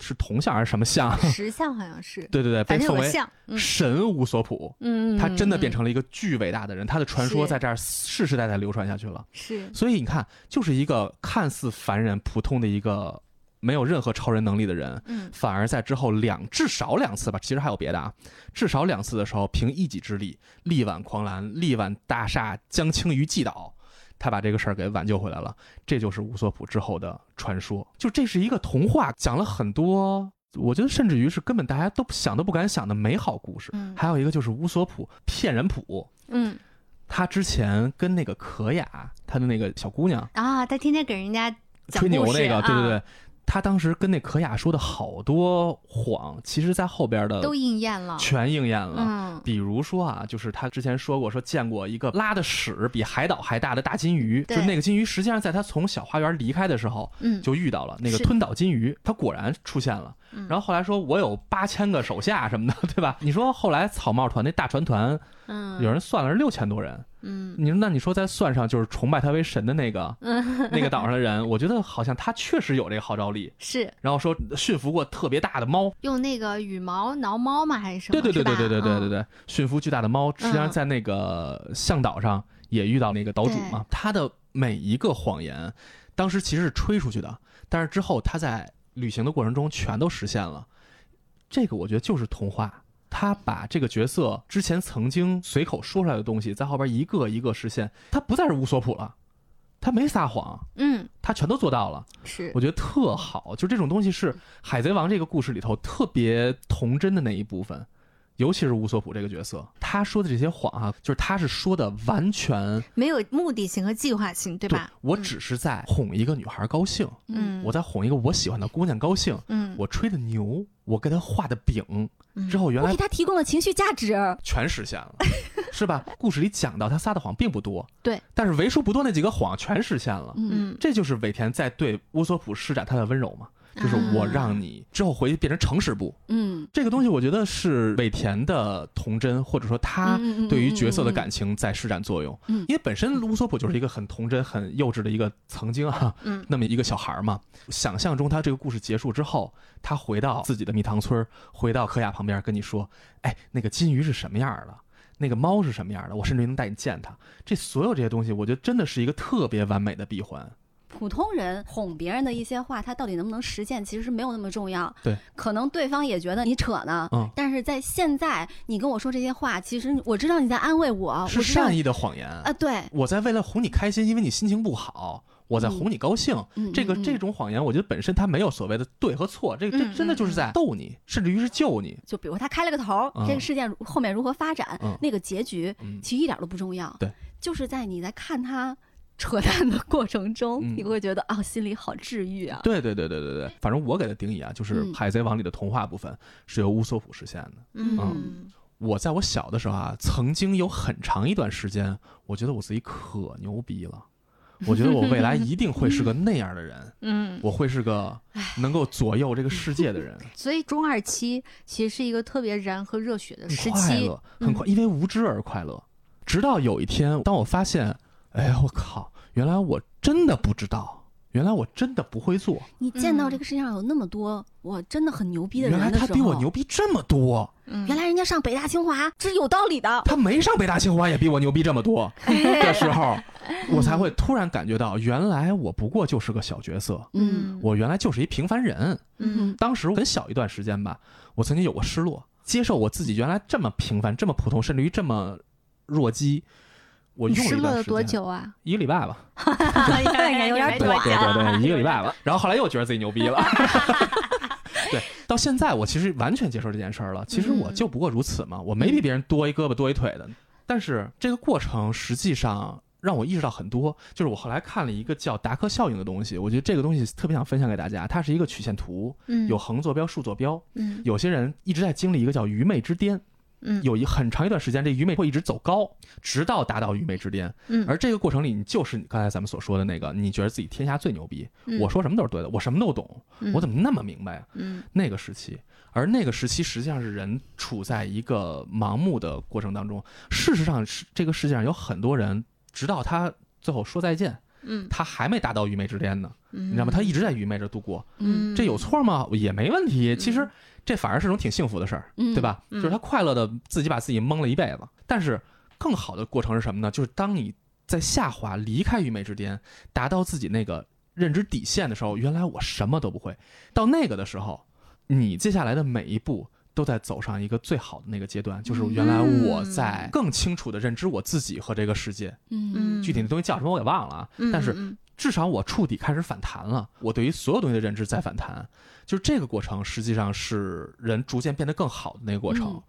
是铜像还是什么像？石像好像是。对对对，被奉为神乌索普。嗯，他真的变成了一个巨伟大的人，他的传说在这儿世世代代流传下去了。是。所以你看，就是一个看似凡人、普通的一个没有任何超人能力的人，嗯，反而在之后两至少两次吧，其实还有别的啊，至少两次的时候，凭一己之力力挽狂澜，力挽大厦将倾于既倒。他把这个事儿给挽救回来了，这就是乌索普之后的传说。就这是一个童话，讲了很多，我觉得甚至于是根本大家都想都不敢想的美好故事。还有一个就是乌索普骗人谱。嗯，他之前跟那个可雅，他的那个小姑娘啊，他天天给人家吹牛那个，对对对。他当时跟那可雅说的好多谎，其实，在后边的都应验了，全应验了。嗯，比如说啊，就是他之前说过，说见过一个拉的屎比海岛还大的大金鱼，就那个金鱼，实际上在他从小花园离开的时候，嗯，就遇到了那个吞岛金鱼，他果然出现了。然后后来说，我有八千个手下什么的，对吧？你说后来草帽团那大船团，嗯，有人算了是六千多人。嗯，你说那你说再算上就是崇拜他为神的那个，那个岛上的人，我觉得好像他确实有这个号召力。是，然后说驯服过特别大的猫，用那个羽毛挠猫吗？还是什么？对对对对对对对对对，驯服巨大的猫，实际上在那个向岛上也遇到那个岛主嘛。他的每一个谎言，当时其实是吹出去的，但是之后他在旅行的过程中全都实现了。这个我觉得就是童话。他把这个角色之前曾经随口说出来的东西，在后边一个一个实现。他不再是乌索普了，他没撒谎，嗯，他全都做到了。是，我觉得特好。就这种东西是《海贼王》这个故事里头特别童真的那一部分，尤其是乌索普这个角色，他说的这些谎啊，就是他是说的完全没有目的性和计划性，对吧？我只是在哄一个女孩高兴，嗯，我在哄一个我喜欢的姑娘高兴，嗯，我吹的牛，我给她画的饼。之后原来给他提供了情绪价值，全实现了，是吧？故事里讲到他撒的谎并不多，对，但是为数不多那几个谎全实现了，嗯，这就是尾田在对乌索普施展他的温柔嘛。就是我让你之后回去变成诚实部，嗯，这个东西我觉得是尾田的童真，或者说他对于角色的感情在施展作用。嗯，因为本身乌索普就是一个很童真、很幼稚的一个曾经啊，嗯，那么一个小孩嘛。想象中他这个故事结束之后，他回到自己的蜜糖村，回到柯雅旁边跟你说：“哎，那个金鱼是什么样的？那个猫是什么样的？我甚至能带你见它。”这所有这些东西，我觉得真的是一个特别完美的闭环。普通人哄别人的一些话，他到底能不能实现，其实没有那么重要。对，可能对方也觉得你扯呢。嗯。但是在现在，你跟我说这些话，其实我知道你在安慰我，是善意的谎言啊。对，我在为了哄你开心，因为你心情不好，我在哄你高兴。嗯。这个这种谎言，我觉得本身它没有所谓的对和错，这个这真的就是在逗你，甚至于是救你。就比如他开了个头，这个事件后面如何发展，那个结局其实一点都不重要。对，就是在你在看他。扯淡的过程中，你会觉得啊，心里好治愈啊。对对对对对对，反正我给的定义啊，就是《海贼王》里的童话部分是由乌索普实现的。嗯，我在我小的时候啊，曾经有很长一段时间，我觉得我自己可牛逼了。我觉得我未来一定会是个那样的人，嗯，我会是个能够左右这个世界的人。所以中二期其实是一个特别燃和热血的时期，快乐很快，因为无知而快乐。直到有一天，当我发现，哎呀，我靠，原来我真的不知道，原来我真的不会做。你见到这个世界上有那么多我真的很牛逼的人，原来他比我牛逼这么多。原来人家上北大清华，这是有道理的。他没上北大清华也比我牛逼这么多 这时候，我才会突然感觉到，原来我不过就是个小角色。嗯，我原来就是一平凡人。嗯，当时很小一段时间吧，我曾经有过失落，接受我自己原来这么平凡、这么普通，甚至于这么弱鸡。我失落了多久啊？一个礼拜吧。应该有点短。对对对，一个礼拜吧。然后后来又觉得自己牛逼了。对，到现在我其实完全接受这件事儿了。其实我就不过如此嘛，我没比别人多一胳膊多一腿的。但是这个过程实际上让我意识到很多，就是我后来看了一个叫达克效应的东西，我觉得这个东西特别想分享给大家。它是一个曲线图，有横坐标、竖坐标。嗯，有些人一直在经历一个叫愚昧之巅。嗯，有一很长一段时间，这愚昧会一直走高，直到达到愚昧之巅。嗯，而这个过程里，你就是刚才咱们所说的那个，你觉得自己天下最牛逼，我说什么都是对的，我什么都懂，我怎么那么明白呀？嗯，那个时期，而那个时期实际上是人处在一个盲目的过程当中。事实上，是这个世界上有很多人，直到他最后说再见，嗯，他还没达到愚昧之巅呢，你知道吗？他一直在愚昧着度过。嗯，这有错吗？也没问题。其实。这反而是种挺幸福的事儿，对吧？就是他快乐的自己把自己蒙了一辈子。但是更好的过程是什么呢？就是当你在下滑、离开愚昧之巅，达到自己那个认知底线的时候，原来我什么都不会。到那个的时候，你接下来的每一步都在走上一个最好的那个阶段，就是原来我在更清楚的认知我自己和这个世界。嗯，具体的东西叫什么我给忘了啊。但是至少我触底开始反弹了，我对于所有东西的认知在反弹。就是这个过程，实际上是人逐渐变得更好的那个过程。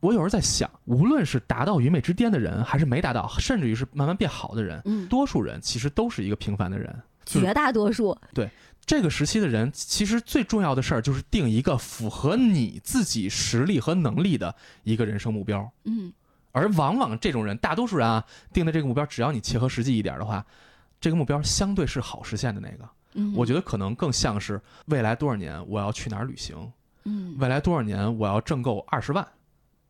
我有时候在想，无论是达到愚昧之巅的人，还是没达到，甚至于是慢慢变好的人，多数人其实都是一个平凡的人。绝大多数对这个时期的人，其实最重要的事儿就是定一个符合你自己实力和能力的一个人生目标。嗯，而往往这种人，大多数人啊，定的这个目标，只要你切合实际一点的话，这个目标相对是好实现的那个。我觉得可能更像是未来多少年我要去哪儿旅行，嗯，未来多少年我要挣够二十万，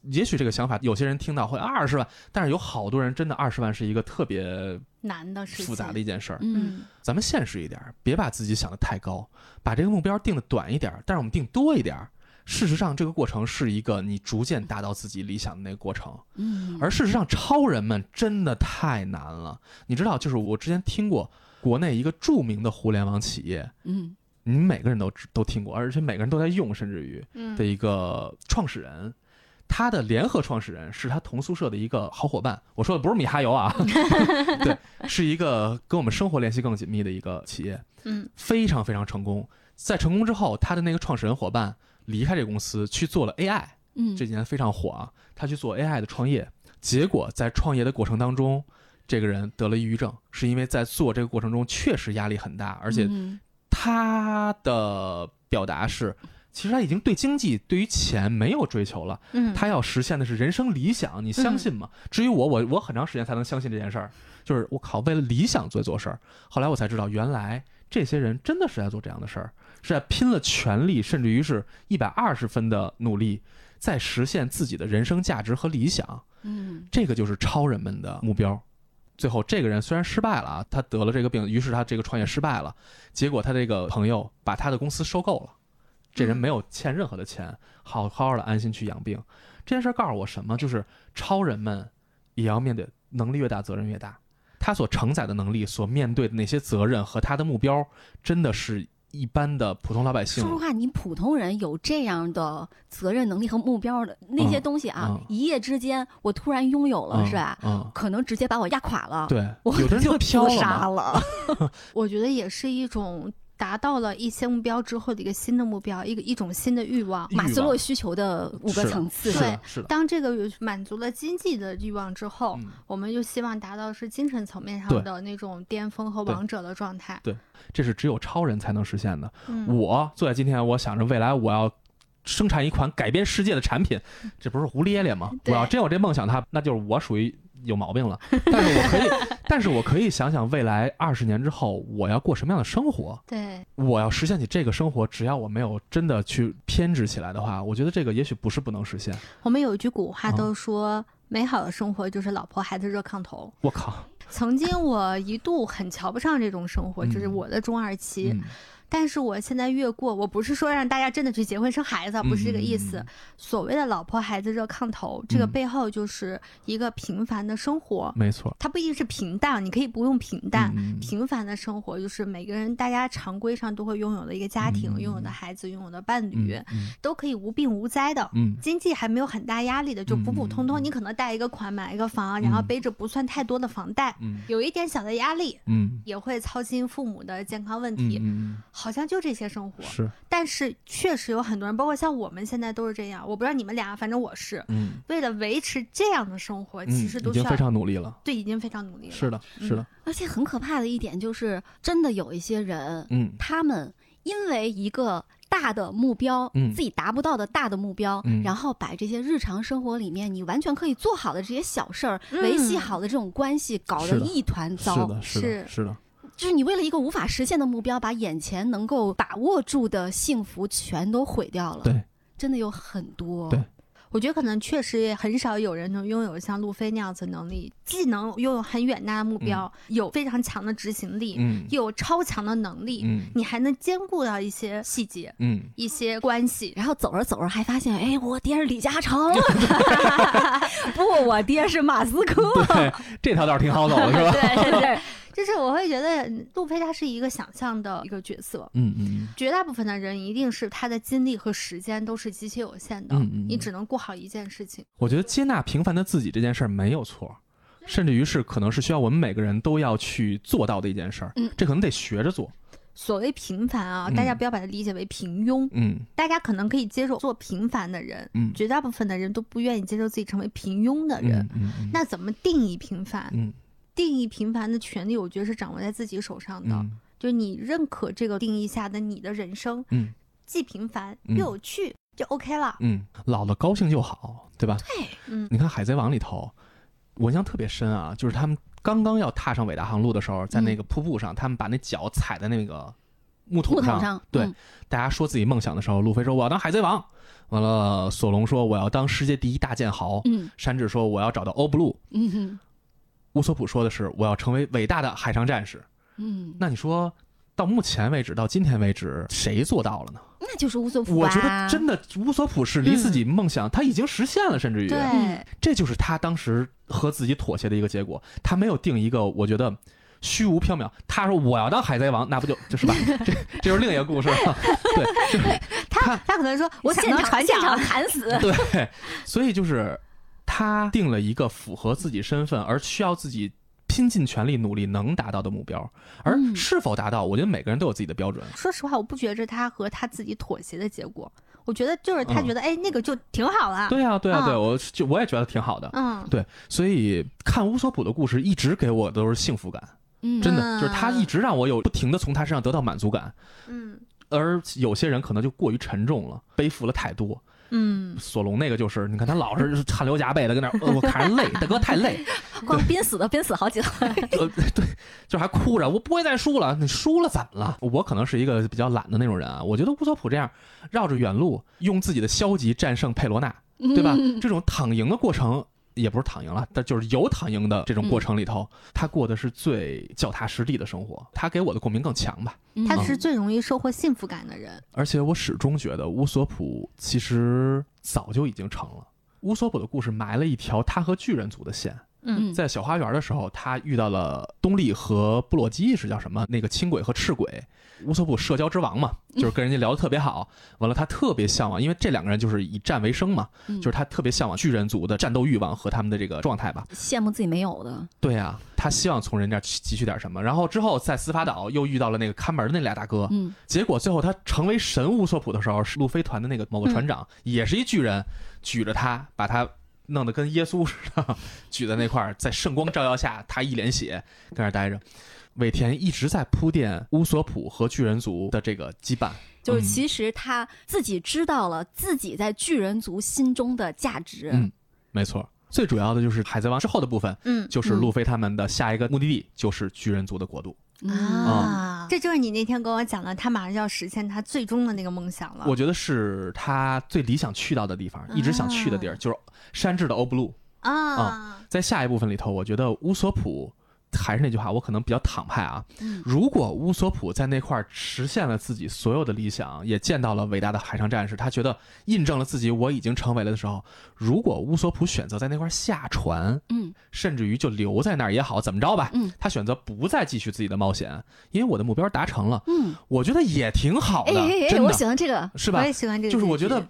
也许这个想法有些人听到会二十万，但是有好多人真的二十万是一个特别难的、复杂的一件事儿。嗯，咱们现实一点，别把自己想的太高，把这个目标定的短一点，但是我们定多一点。事实上，这个过程是一个你逐渐达到自己理想的那个过程。嗯，而事实上，超人们真的太难了。你知道，就是我之前听过。国内一个著名的互联网企业，嗯，你们每个人都都听过，而且每个人都在用，甚至于的一个创始人，他的联合创始人是他同宿舍的一个好伙伴。我说的不是米哈游啊，对，是一个跟我们生活联系更紧密的一个企业，嗯，非常非常成功。在成功之后，他的那个创始人伙伴离开这个公司去做了 AI，嗯，这几年非常火啊，他去做 AI 的创业，结果在创业的过程当中。这个人得了抑郁症，是因为在做这个过程中确实压力很大，而且他的表达是，其实他已经对经济、对于钱没有追求了，他要实现的是人生理想，你相信吗？至于我，我我很长时间才能相信这件事儿，就是我靠，为了理想做做事儿。后来我才知道，原来这些人真的是在做这样的事儿，是在拼了全力，甚至于是一百二十分的努力，在实现自己的人生价值和理想。嗯，这个就是超人们的目标。最后，这个人虽然失败了啊，他得了这个病，于是他这个创业失败了。结果他这个朋友把他的公司收购了，这人没有欠任何的钱，好好的安心去养病。这件事告诉我什么？就是超人们也要面对能力越大，责任越大。他所承载的能力，所面对的那些责任和他的目标，真的是。一般的普通老百姓，说实话，你普通人有这样的责任能力和目标的那些东西啊，一夜之间我突然拥有了，是吧？嗯，可能直接把我压垮了。对，有的人就飘杀了。我觉得也是一种达到了一些目标之后的一个新的目标，一个一种新的欲望。马斯洛需求的五个层次，对。当这个满足了经济的欲望之后，我们就希望达到是精神层面上的那种巅峰和王者的状态。对，这是只有超人才能实现的。我坐在今天，我想着未来我要。生产一款改变世界的产品，这不是胡咧咧吗？我要真有这梦想，他那就是我属于有毛病了。但是我可以，但是我可以想想未来二十年之后我要过什么样的生活。对，我要实现起这个生活，只要我没有真的去偏执起来的话，我觉得这个也许不是不能实现。我们有一句古话都说，美好的生活就是老婆孩子热炕头。我靠！曾经我一度很瞧不上这种生活，就是我的中二期。但是我现在越过，我不是说让大家真的去结婚生孩子，不是这个意思。所谓的老婆孩子热炕头，这个背后就是一个平凡的生活。没错，它不一定是平淡，你可以不用平淡。平凡的生活就是每个人大家常规上都会拥有的一个家庭，拥有的孩子，拥有的伴侣，都可以无病无灾的。经济还没有很大压力的，就普普通通。你可能贷一个款买一个房，然后背着不算太多的房贷，有一点小的压力，也会操心父母的健康问题。好像就这些生活是，但是确实有很多人，包括像我们现在都是这样。我不知道你们俩，反正我是，嗯，为了维持这样的生活，其实都需要非常努力了。对，已经非常努力了。是的，是的。而且很可怕的一点就是，真的有一些人，嗯，他们因为一个大的目标，嗯，自己达不到的大的目标，然后把这些日常生活里面你完全可以做好的这些小事儿，维系好的这种关系，搞得一团糟。是的，是的，是的。就是你为了一个无法实现的目标，把眼前能够把握住的幸福全都毁掉了。对，真的有很多。对，我觉得可能确实也很少有人能拥有像路飞那样子能力，既能拥有很远大的目标，有非常强的执行力，嗯，又有超强的能力，嗯，你还能兼顾到一些细节，嗯，一些关系，然后走着走着还发现，哎，我爹是李嘉诚，不，我爹是马斯克。对，这条道挺好走的，是吧？对 对对。就是我会觉得路飞他是一个想象的一个角色，嗯嗯，绝大部分的人一定是他的精力和时间都是极其有限的，嗯嗯，你只能过好一件事情。我觉得接纳平凡的自己这件事儿没有错，甚至于是可能是需要我们每个人都要去做到的一件事儿，嗯，这可能得学着做。所谓平凡啊，大家不要把它理解为平庸，嗯，大家可能可以接受做平凡的人，嗯，绝大部分的人都不愿意接受自己成为平庸的人，嗯嗯，那怎么定义平凡？嗯。定义平凡的权利，我觉得是掌握在自己手上的。就你认可这个定义下的你的人生，嗯，既平凡又有趣，就 OK 了。嗯，老了高兴就好，对吧？对，嗯。你看《海贼王》里头，我印象特别深啊，就是他们刚刚要踏上伟大航路的时候，在那个瀑布上，他们把那脚踩在那个木桶上，对，大家说自己梦想的时候，路飞说我要当海贼王，完了，索隆说我要当世界第一大剑豪，嗯，山治说我要找到欧布鲁，嗯哼。乌索普说的是：“我要成为伟大的海上战士。”嗯，那你说到目前为止，到今天为止，谁做到了呢？那就是乌索普。我觉得真的，乌索普是离自己梦想他已经实现了，甚至于，对，这就是他当时和自己妥协的一个结果。他没有定一个，我觉得虚无缥缈。他说：“我要当海贼王。”那不就就是吧？这这就是另一个故事了。对，他他可能说：“我想当船长，砍死。”对，所以就是。他定了一个符合自己身份而需要自己拼尽全力努力能达到的目标，而是否达到，我觉得每个人都有自己的标准。说实话，我不觉得他和他自己妥协的结果，我觉得就是他觉得，哎，那个就挺好了。对啊，对啊，对，我就我也觉得挺好的。嗯，对，所以看乌索普的故事一直给我都是幸福感，真的就是他一直让我有不停的从他身上得到满足感。嗯，而有些人可能就过于沉重了，背负了太多。嗯，索隆那个就是，你看他老是汗流浃背的跟那，我看着累，大哥太累，光濒死的濒死好几回，呃，对，就还哭着，我不会再输了，你输了怎么了？我可能是一个比较懒的那种人啊，我觉得乌索普这样绕着远路，用自己的消极战胜佩罗娜，对吧？这种躺赢的过程。也不是躺赢了，但就是有躺赢的这种过程里头，他过的是最脚踏实地的生活，他给我的共鸣更强吧。他是最容易收获幸福感的人。而且我始终觉得乌索普其实早就已经成了。乌索普的故事埋了一条他和巨人族的线。嗯，在小花园的时候，他遇到了东丽和布洛基，是叫什么？那个轻轨和赤轨，乌索普社交之王嘛，就是跟人家聊得特别好。完了，他特别向往，因为这两个人就是以战为生嘛，就是他特别向往巨人族的战斗欲望和他们的这个状态吧。羡慕自己没有的。对呀，他希望从人家汲取点什么。然后之后在司法岛又遇到了那个看门的那俩大哥，嗯，结果最后他成为神乌索普的时候，是路飞团的那个某个船长也是一巨人，举着他把他弄得跟耶稣似的，举在那块儿，在圣光照耀下，他一脸血跟那儿待着。尾田一直在铺垫乌索普和巨人族的这个羁绊，就是其实他自己知道了自己在巨人族心中的价值。嗯，没错。最主要的就是海贼王之后的部分，嗯，就是路飞他们的下一个目的地就是巨人族的国度啊。这就是你那天跟我讲的，他马上就要实现他最终的那个梦想了。我觉得是他最理想去到的地方，一直想去的地儿，就是山治的欧布鲁啊。在下一部分里头，我觉得乌索普。还是那句话，我可能比较躺派啊。如果乌索普在那块实现了自己所有的理想，也见到了伟大的海上战士，他觉得印证了自己我已经成为了的时候，如果乌索普选择在那块下船，嗯，甚至于就留在那儿也好，怎么着吧，嗯，他选择不再继续自己的冒险，因为我的目标达成了，嗯，我觉得也挺好的。真的，我喜欢这个，是吧？我也喜欢这个，就是我觉得。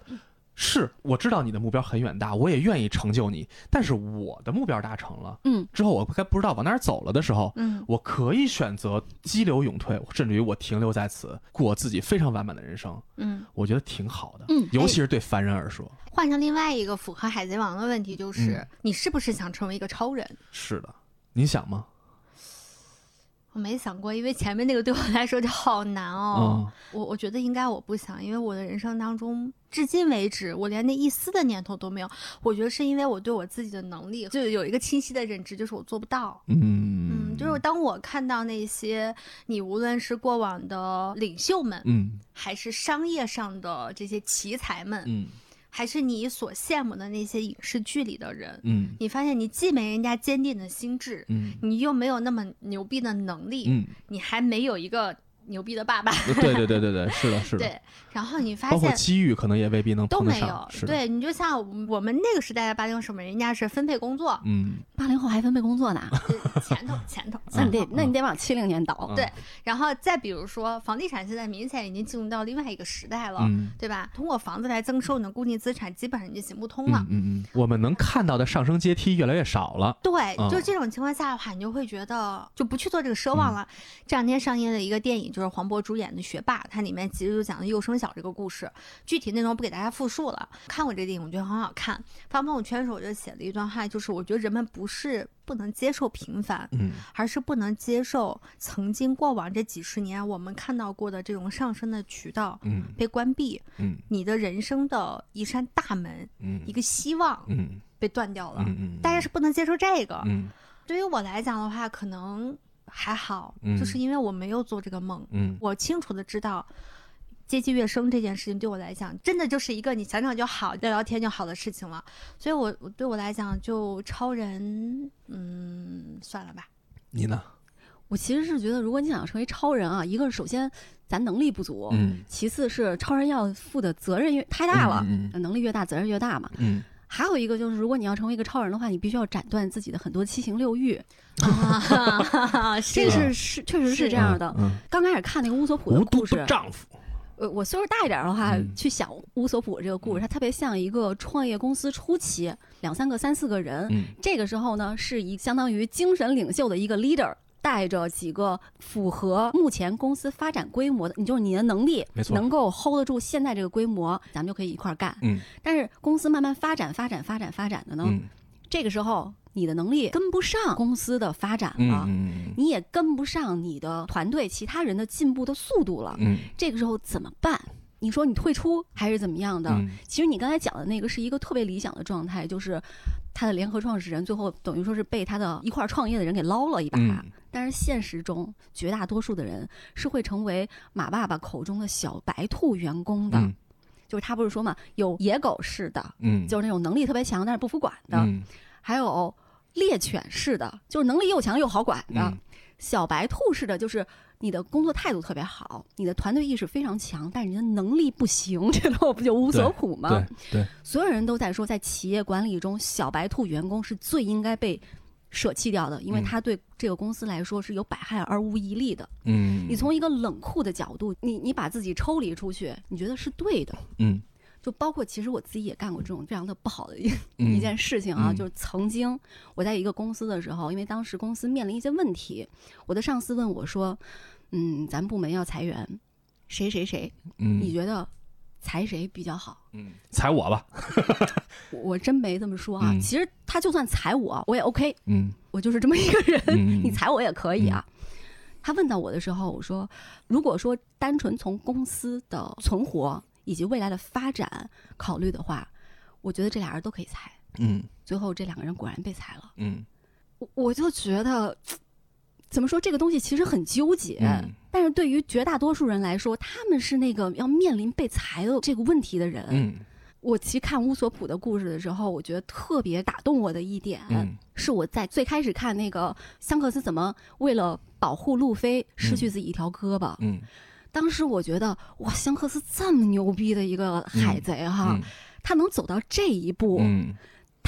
是，我知道你的目标很远大，我也愿意成就你。但是我的目标达成了，嗯，之后我该不知道往哪儿走了的时候，嗯，我可以选择激流勇退，甚至于我停留在此，过自己非常完满的人生，嗯，我觉得挺好的，嗯，尤其是对凡人而说。换成另外一个符合海贼王的问题，就是你是不是想成为一个超人？是的，你想吗？我没想过，因为前面那个对我来说就好难哦。我我觉得应该我不想，因为我的人生当中至今为止，我连那一丝的念头都没有。我觉得是因为我对我自己的能力就有一个清晰的认知，就是我做不到。嗯嗯，就是当我看到那些你无论是过往的领袖们，嗯，还是商业上的这些奇才们，嗯。还是你所羡慕的那些影视剧里的人，嗯，你发现你既没人家坚定的心智，嗯，你又没有那么牛逼的能力，嗯，你还没有一个。牛逼的爸爸，对对对对对，是的，是的。对，然后你发现，包括机遇可能也未必能都没有。对你就像我们那个时代的八零后们，人家是分配工作，嗯，八零后还分配工作呢，前头前头，那你得那你得往七零年倒。对，然后再比如说房地产，现在明显已经进入到另外一个时代了，对吧？通过房子来增收你的固定资产，基本上已经行不通了。嗯嗯，我们能看到的上升阶梯越来越少了。对，就这种情况下的话，你就会觉得就不去做这个奢望了。这两天上映的一个电影，就是黄渤主演的。学霸，它里面其实就讲的幼升小这个故事，具体内容不给大家复述了。看过这个电影，我觉得很好看。发朋友圈的时候，我就写了一段话，就是我觉得人们不是不能接受平凡，嗯，而是不能接受曾经过往这几十年我们看到过的这种上升的渠道，嗯，被关闭，嗯，你的人生的一扇大门，嗯，一个希望，嗯，被断掉了，嗯大家是不能接受这个，嗯，对于我来讲的话，可能。还好，就是因为我没有做这个梦，嗯，我清楚的知道阶级跃升这件事情对我来讲，真的就是一个你想想就好，聊聊天就好的事情了。所以，我我对我来讲，就超人，嗯，算了吧。你呢？我其实是觉得，如果你想成为超人啊，一个是首先咱能力不足，嗯，其次是超人要负的责任越太大了，嗯，能力越大责任越大嘛，嗯。还有一个就是，如果你要成为一个超人的话，你必须要斩断自己的很多七情六欲啊。这是是确实是这样的。刚开始看那个乌索普的故事，丈夫。呃，我岁数大一点的话，去想乌索普这个故事，它特别像一个创业公司初期，两三个、三四个人，这个时候呢，是一相当于精神领袖的一个 leader。带着几个符合目前公司发展规模的，你就是你的能力，能够 hold 得住现在这个规模，咱们就可以一块儿干。嗯，但是公司慢慢发展、发展、发展、发展的呢，这个时候你的能力跟不上公司的发展了，你也跟不上你的团队其他人的进步的速度了。嗯，这个时候怎么办？你说你退出还是怎么样的？其实你刚才讲的那个是一个特别理想的状态，就是他的联合创始人最后等于说是被他的一块创业的人给捞了一把。但是现实中，绝大多数的人是会成为马爸爸口中的小白兔员工的，就是他不是说嘛，有野狗式的，嗯，就是那种能力特别强但是不服管的，还有猎犬式的，就是能力又强又好管的，小白兔式的，就是你的工作态度特别好，你的团队意识非常强，但是你的能力不行，这不不就无所苦吗？对对，所有人都在说，在企业管理中，小白兔员工是最应该被。舍弃掉的，因为他对这个公司来说是有百害而无一利的。嗯，你从一个冷酷的角度，你你把自己抽离出去，你觉得是对的。嗯，就包括其实我自己也干过这种非常的不好的一一件事情啊，就是曾经我在一个公司的时候，因为当时公司面临一些问题，我的上司问我说：“嗯，咱部门要裁员，谁谁谁，你觉得？”裁谁比较好？嗯，裁我吧。我真没这么说啊。其实他就算裁我，我也 OK。嗯，我就是这么一个人，你裁我也可以啊。他问到我的时候，我说：如果说单纯从公司的存活以及未来的发展考虑的话，我觉得这俩人都可以裁。嗯，最后这两个人果然被裁了。嗯，我我就觉得。怎么说这个东西其实很纠结，但是对于绝大多数人来说，他们是那个要面临被裁的这个问题的人。嗯，我其实看乌索普的故事的时候，我觉得特别打动我的一点，是我在最开始看那个香克斯怎么为了保护路飞失去自己一条胳膊。嗯，当时我觉得哇，香克斯这么牛逼的一个海贼哈，他能走到这一步。嗯。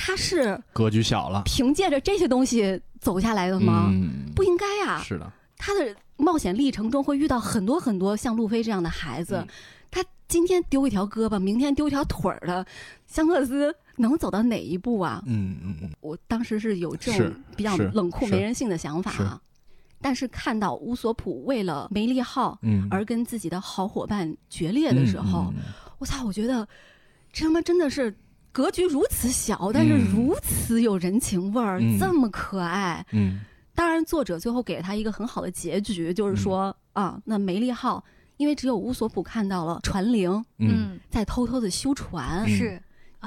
他是格局小了，凭借着这些东西走下来的吗？不应该呀。是的，他的冒险历程中会遇到很多很多像路飞这样的孩子。他今天丢一条胳膊，明天丢一条腿儿的，香克斯能走到哪一步啊？嗯嗯嗯。我当时是有这种比较冷酷没人性的想法啊。但是看到乌索普为了梅利号而跟自己的好伙伴决裂的时候，我操！我觉得这他妈真的是。格局如此小，但是如此有人情味儿，这么可爱。嗯，当然，作者最后给了他一个很好的结局，就是说啊，那梅利号因为只有乌索普看到了船灵，嗯，在偷偷的修船，是，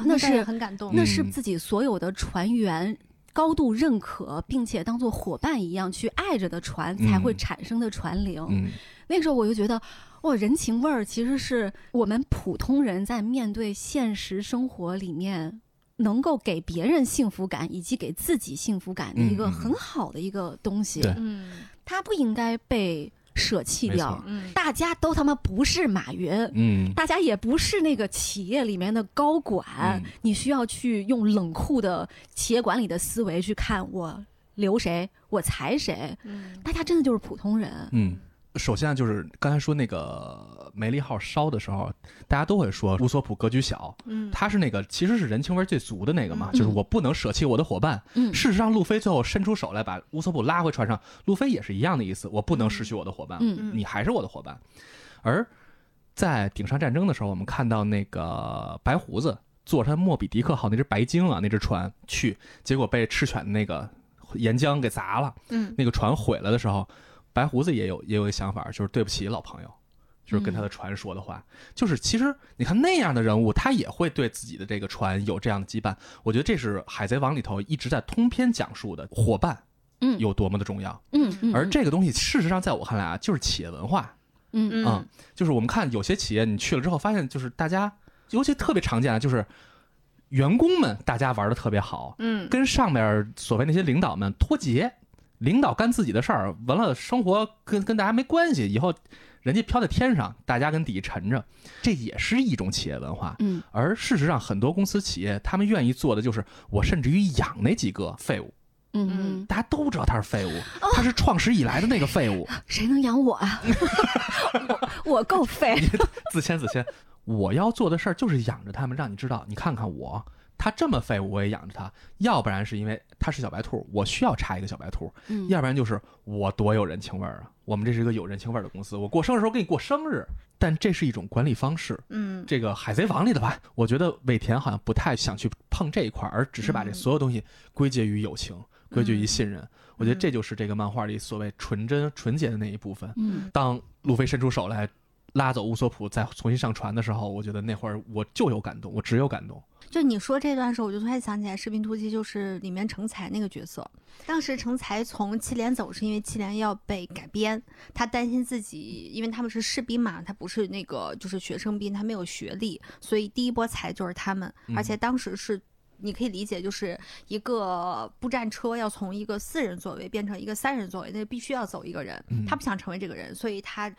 那是很感动，那是自己所有的船员高度认可，并且当做伙伴一样去爱着的船才会产生的船灵。嗯，那时候我就觉得。哇，人情味儿其实是我们普通人在面对现实生活里面，能够给别人幸福感以及给自己幸福感的一个很好的一个东西。嗯，它不应该被舍弃掉。嗯，大家都他妈不是马云。嗯，大家也不是那个企业里面的高管。你需要去用冷酷的企业管理的思维去看我留谁，我裁谁。嗯，大家真的就是普通人。嗯。首先就是刚才说那个梅利号烧的时候，大家都会说乌索普格局小，嗯，他是那个其实是人情味最足的那个嘛，就是我不能舍弃我的伙伴。嗯，事实上路飞最后伸出手来把乌索普拉回船上，路飞也是一样的意思，我不能失去我的伙伴，嗯，你还是我的伙伴。而在顶上战争的时候，我们看到那个白胡子坐上莫比迪克号那只白鲸啊，那只船去，结果被赤犬的那个岩浆给砸了，嗯，那个船毁了的时候。白胡子也有也有一个想法，就是对不起老朋友，就是跟他的船说的话，就是其实你看那样的人物，他也会对自己的这个船有这样的羁绊。我觉得这是《海贼王》里头一直在通篇讲述的伙伴，嗯，有多么的重要，嗯嗯。而这个东西，事实上在我看来啊，就是企业文化，嗯嗯，就是我们看有些企业，你去了之后发现，就是大家尤其特别常见的，就是员工们大家玩的特别好，嗯，跟上面所谓那些领导们脱节。领导干自己的事儿，完了生活跟跟大家没关系。以后人家飘在天上，大家跟底下沉着，这也是一种企业文化。嗯，而事实上，很多公司企业他们愿意做的就是，我甚至于养那几个废物。嗯嗯，大家都知道他是废物，他是创始以来的那个废物。谁能养我啊？我我够废。自谦自谦，我要做的事儿就是养着他们，让你知道，你看看我。他这么废物，我也养着他。要不然是因为他是小白兔，我需要插一个小白兔；要不然就是我多有人情味儿啊。我们这是一个有人情味儿的公司，我过生日时候给你过生日。但这是一种管理方式。嗯，这个海贼王里的吧，我觉得尾田好像不太想去碰这一块，而只是把这所有东西归结于友情，归结于信任。我觉得这就是这个漫画里所谓纯真、纯洁的那一部分。嗯，当路飞伸出手来拉走乌索普，再重新上船的时候，我觉得那会儿我就有感动，我只有感动。就你说这段时候，我就突然想起来，《士兵突击》就是里面成才那个角色。当时成才从七连走，是因为七连要被改编，他担心自己，因为他们是士兵嘛，他不是那个就是学生兵，他没有学历，所以第一波裁就是他们。而且当时是你可以理解，就是一个步战车要从一个四人座位变成一个三人座位，那必须要走一个人，他不想成为这个人，所以他。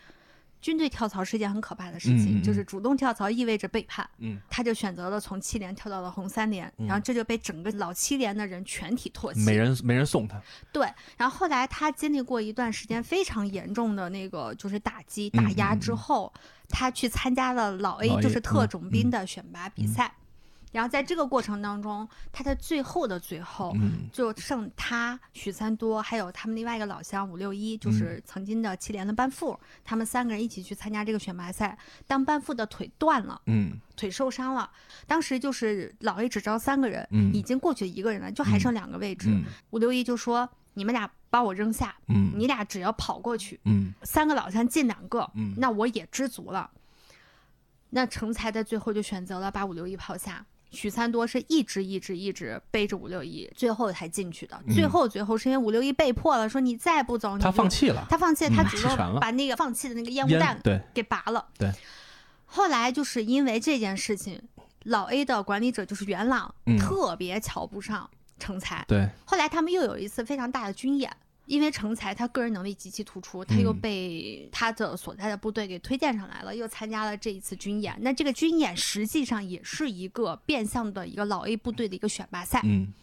军队跳槽是一件很可怕的事情，就是主动跳槽意味着背叛。嗯，他就选择了从七连跳到了红三连，然后这就被整个老七连的人全体唾弃，没人没人送他。对，然后后来他经历过一段时间非常严重的那个就是打击打压之后，他去参加了老 A 就是特种兵的选拔比赛。然后在这个过程当中，他在最后的最后，就剩他许三多，还有他们另外一个老乡五六一，就是曾经的七连的班副，他们三个人一起去参加这个选拔赛。当班副的腿断了，嗯，腿受伤了，当时就是老 A 只招三个人，已经过去一个人了，就还剩两个位置。五六一就说：“你们俩把我扔下，嗯，你俩只要跑过去，嗯，三个老乡进两个，嗯，那我也知足了。”那成才在最后就选择了把五六一抛下。许三多是一直一直一直背着五六一，最后才进去的。最后最后是因为五六一被迫了，说你再不走，他放弃了。他放弃了，他主动把那个放弃的那个烟雾弹给拔了。对。后来就是因为这件事情，老 A 的管理者就是元朗，特别瞧不上成才。对。后来他们又有一次非常大的军演。因为成才他个人能力极其突出，他又被他的所在的部队给推荐上来了，又参加了这一次军演。那这个军演实际上也是一个变相的一个老 A 部队的一个选拔赛。嗯。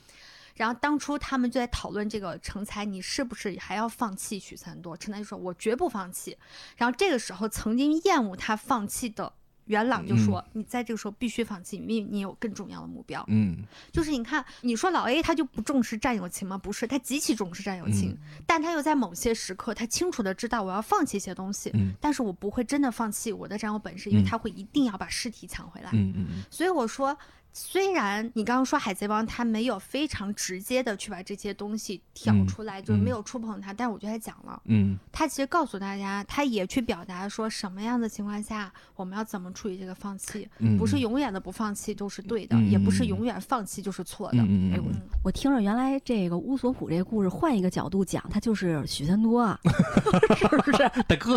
然后当初他们就在讨论这个成才，你是不是还要放弃许三多？成才就说：“我绝不放弃。”然后这个时候，曾经厌恶他放弃的。元朗就说：“你在这个时候必须放弃，因为你有更重要的目标。”嗯，就是你看，你说老 A 他就不重视战友情吗？不是，他极其重视战友情，但他又在某些时刻，他清楚的知道我要放弃一些东西，但是我不会真的放弃我的战友本事，因为他会一定要把尸体抢回来。嗯嗯嗯，所以我说。虽然你刚刚说《海贼王》他没有非常直接的去把这些东西挑出来，就是没有触碰它，但是我觉得他讲了，嗯，他其实告诉大家，他也去表达说什么样的情况下我们要怎么处理这个放弃，不是永远的不放弃都是对的，也不是永远放弃就是错的。哎，我我听着原来这个乌索普这个故事换一个角度讲，他就是许三多啊，是不是大哥？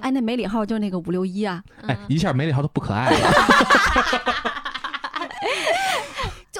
哎，那梅里号就那个五六一啊，哎，一下梅里号都不可爱了。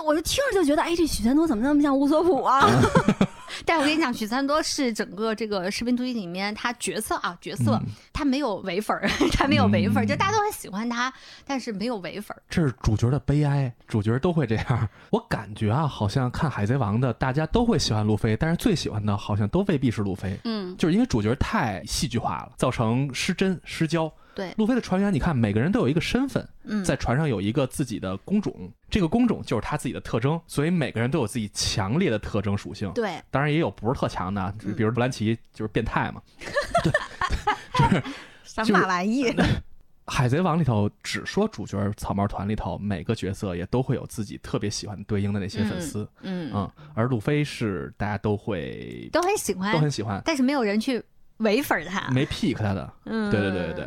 就我就听着就觉得，哎，这许三多怎么那么像乌索普啊？但我跟你讲，许三多是整个这个士兵突击里面他角色啊，角色他没有唯粉儿，他没有唯粉儿，就大家都很喜欢他，但是没有唯粉儿。这是主角的悲哀，主角都会这样。我感觉啊，好像看海贼王的大家都会喜欢路飞，但是最喜欢的好像都未必是路飞。嗯，就是因为主角太戏剧化了，造成失真失焦。对，路飞的船员，你看每个人都有一个身份，在船上有一个自己的工种，这个工种就是他自己的特征，所以每个人都有自己强烈的特征属性。对，当然也有不是特强的，比如布兰奇就是变态嘛。对，就是什么玩意？海贼王里头只说主角草帽团里头每个角色也都会有自己特别喜欢对应的那些粉丝。嗯嗯，而路飞是大家都会都很喜欢，都很喜欢，但是没有人去唯粉他，没 pick 他的。嗯，对对对对对。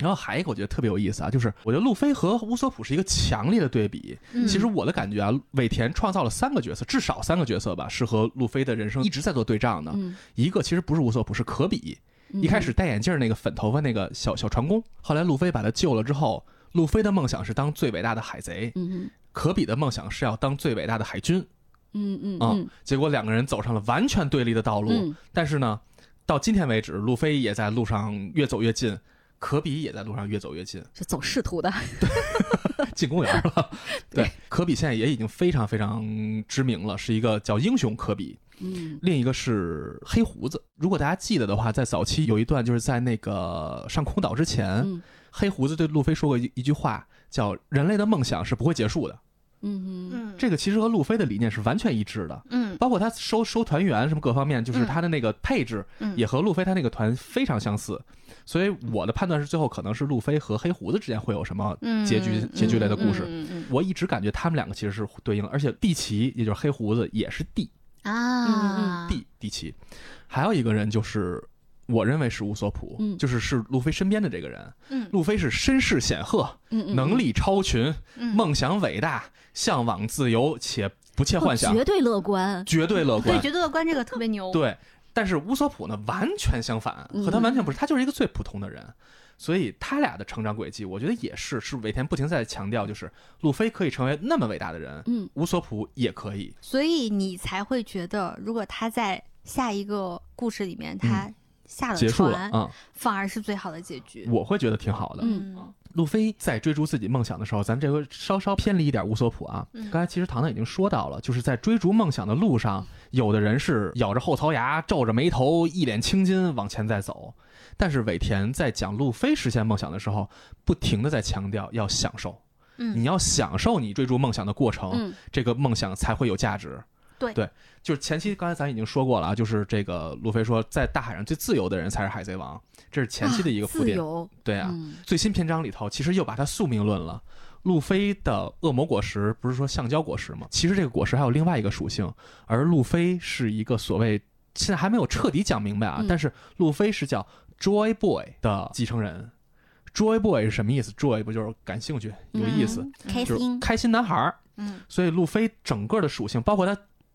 然后还有一个我觉得特别有意思啊，就是我觉得路飞和乌索普是一个强烈的对比。其实我的感觉啊，尾田创造了三个角色，至少三个角色吧，是和路飞的人生一直在做对仗的。一个其实不是乌索普，是可比。一开始戴眼镜那个粉头发那个小小船工，后来路飞把他救了之后，路飞的梦想是当最伟大的海贼。嗯可比的梦想是要当最伟大的海军。嗯结果两个人走上了完全对立的道路。但是呢，到今天为止，路飞也在路上越走越近。可比也在路上越走越近，是走仕途的，进公园了。对，可比现在也已经非常非常知名了，是一个叫英雄可比。嗯，另一个是黑胡子。如果大家记得的话，在早期有一段就是在那个上空岛之前，黑胡子对路飞说过一一句话，叫“人类的梦想是不会结束的”。嗯嗯，这个其实和路飞的理念是完全一致的。嗯，包括他收收团员什么各方面，就是他的那个配置，也和路飞他那个团非常相似。所以我的判断是，最后可能是路飞和黑胡子之间会有什么结局结局类的故事。我一直感觉他们两个其实是对应，而且地奇也就是黑胡子也是地啊，地地奇。还有一个人就是我认为是乌索普，就是是路飞身边的这个人。嗯，路飞是身世显赫，能力超群，梦想伟大。向往自由且不切幻想，绝对乐观，绝对乐观，对，绝对乐观，这个特别牛。对，但是乌索普呢，完全相反，和他完全不是，他就是一个最普通的人，所以他俩的成长轨迹，我觉得也是，是尾田不停在强调，就是路飞可以成为那么伟大的人，嗯，乌索普也可以，所以你才会觉得，如果他在下一个故事里面，他下了结束了，嗯，反而是最好的结局。我会觉得挺好的。嗯，路飞在追逐自己梦想的时候，咱这回稍稍偏离一点乌索普啊。刚才其实糖糖已经说到了，就是在追逐梦想的路上，有的人是咬着后槽牙、皱着眉头、一脸青筋往前在走，但是尾田在讲路飞实现梦想的时候，不停的在强调要享受。嗯，你要享受你追逐梦想的过程，这个梦想才会有价值。对对，就是前期刚才咱已经说过了啊，就是这个路飞说，在大海上最自由的人才是海贼王，这是前期的一个铺垫。对啊，最新篇章里头其实又把它宿命论了。路飞的恶魔果实不是说橡胶果实吗？其实这个果实还有另外一个属性，而路飞是一个所谓现在还没有彻底讲明白啊，但是路飞是叫 Joy Boy 的继承人。Joy Boy 是什么意思？Joy 不就是感兴趣、有意思、开心、开心男孩儿？嗯，所以路飞整个的属性，包括他。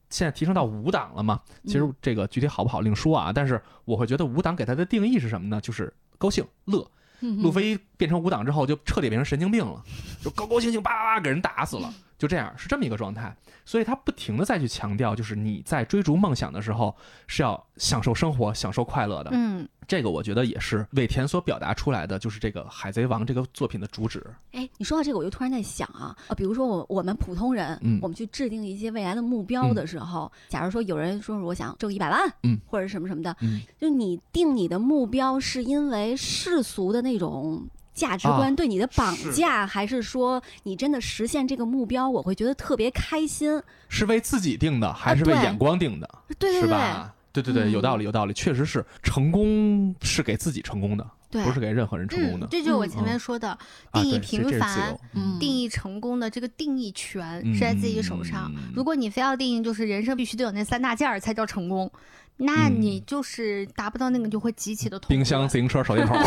现在提升到五档了嘛？其实这个具体好不好另说啊。但是我会觉得五档给他的定义是什么呢？就是高兴乐。路飞变成五档之后，就彻底变成神经病了，就高高兴兴叭叭叭给人打死了，就这样是这么一个状态。所以他不停的再去强调，就是你在追逐梦想的时候是要享受生活、享受快乐的。嗯。这个我觉得也是尾田所表达出来的，就是这个《海贼王》这个作品的主旨。哎，你说到这个，我就突然在想啊，呃，比如说我我们普通人，嗯，我们去制定一些未来的目标的时候，假如说有人说我想挣一百万，嗯，或者什么什么的，嗯，就你定你的目标是因为世俗的那种价值观对你的绑架，还是说你真的实现这个目标，我会觉得特别开心？是为自己定的，还是为眼光定的？对对对，是吧？对对对，有道理，有道理，确实是成功是给自己成功的，不是给任何人成功的。这就是我前面说的，定义平凡、定义成功的这个定义权是在自己手上。如果你非要定义，就是人生必须得有那三大件儿才叫成功。那你就是达不到那个，就会极其的痛苦。冰箱、自行车、手电筒，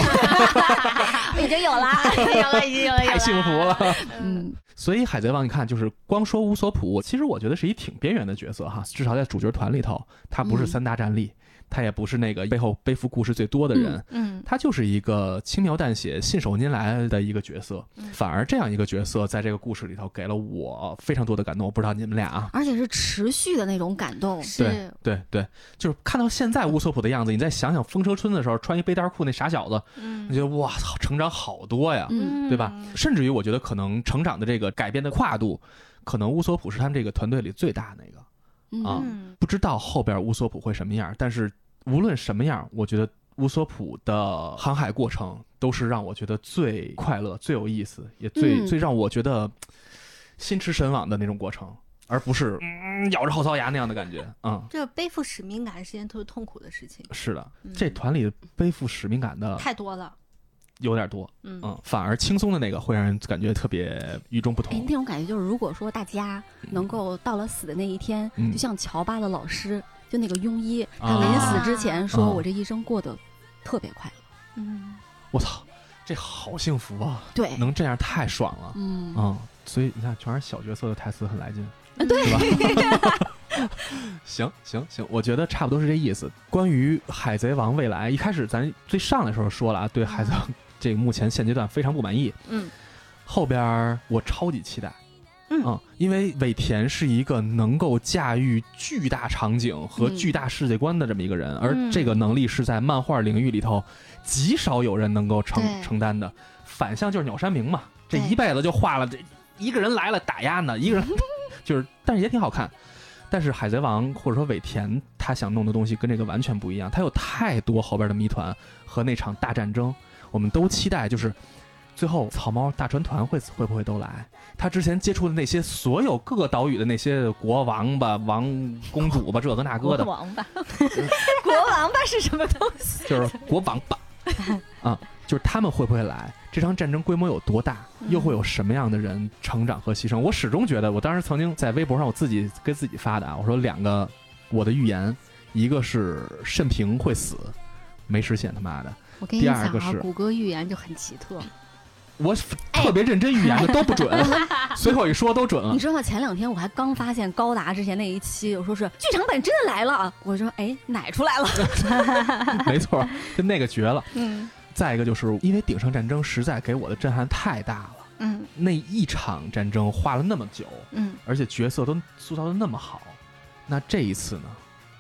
已经有了，有了，已经有了，太幸福了。嗯，所以海贼王，你看，就是光说乌索普，其实我觉得是一挺边缘的角色哈，至少在主角团里头，他不是三大战力。他也不是那个背后背负故事最多的人，嗯，他就是一个轻描淡写、信手拈来的一个角色。反而这样一个角色，在这个故事里头给了我非常多的感动。我不知道你们俩啊，而且是持续的那种感动。对对对，就是看到现在乌索普的样子，你再想想风车村的时候穿一背带裤那傻小子，嗯，你觉得哇操，成长好多呀，对吧？甚至于我觉得可能成长的这个改变的跨度，可能乌索普是他们这个团队里最大的那个。啊，不知道后边乌索普会什么样，但是。无论什么样，我觉得乌索普的航海过程都是让我觉得最快乐、最有意思，也最最让我觉得心驰神往的那种过程，而不是嗯咬着后槽牙那样的感觉。嗯，这个背负使命感是件特别痛苦的事情。是的，这团里背负使命感的太多了，有点多。嗯嗯，反而轻松的那个会让人感觉特别与众不同。那种感觉就是，如果说大家能够到了死的那一天，就像乔巴的老师。就那个庸医，他临死之前说：“我这一生过得特别快乐。”嗯，我操，这好幸福啊！对，能这样太爽了。嗯嗯，所以你看，全是小角色的台词很来劲，对吧？行行行，我觉得差不多是这意思。关于海贼王未来，一开始咱最上来时候说了啊，对海贼王 这个目前现阶段非常不满意。嗯，后边我超级期待。嗯，因为尾田是一个能够驾驭巨大场景和巨大世界观的这么一个人，而这个能力是在漫画领域里头极少有人能够承承担的。反向就是鸟山明嘛，这一辈子就画了这一个人来了打压呢，一个人 就是，但是也挺好看。但是海贼王或者说尾田他想弄的东西跟这个完全不一样，他有太多后边的谜团和那场大战争，我们都期待就是。最后，草帽大船团会会不会都来？他之前接触的那些所有各个岛屿的那些国王吧、王公主吧，这个那个的。国王吧，国王吧是什么东西？就是国王吧，啊，就是他们会不会来？这场战争规模有多大？又会有什么样的人成长和牺牲？我始终觉得，我当时曾经在微博上我自己给自己发的啊，我说两个我的预言，一个是慎平会死，没实现他妈的。我跟你讲啊，谷歌预言就很奇特。我特别认真预言的都不准，随口一说都准了。你知道吗？前两天我还刚发现高达之前那一期，我说是剧场版真的来了。我说哎，奶出来了。没错，就那个绝了。嗯。再一个就是因为顶上战争实在给我的震撼太大了。嗯。那一场战争画了那么久。嗯。而且角色都塑造的那么好，那这一次呢，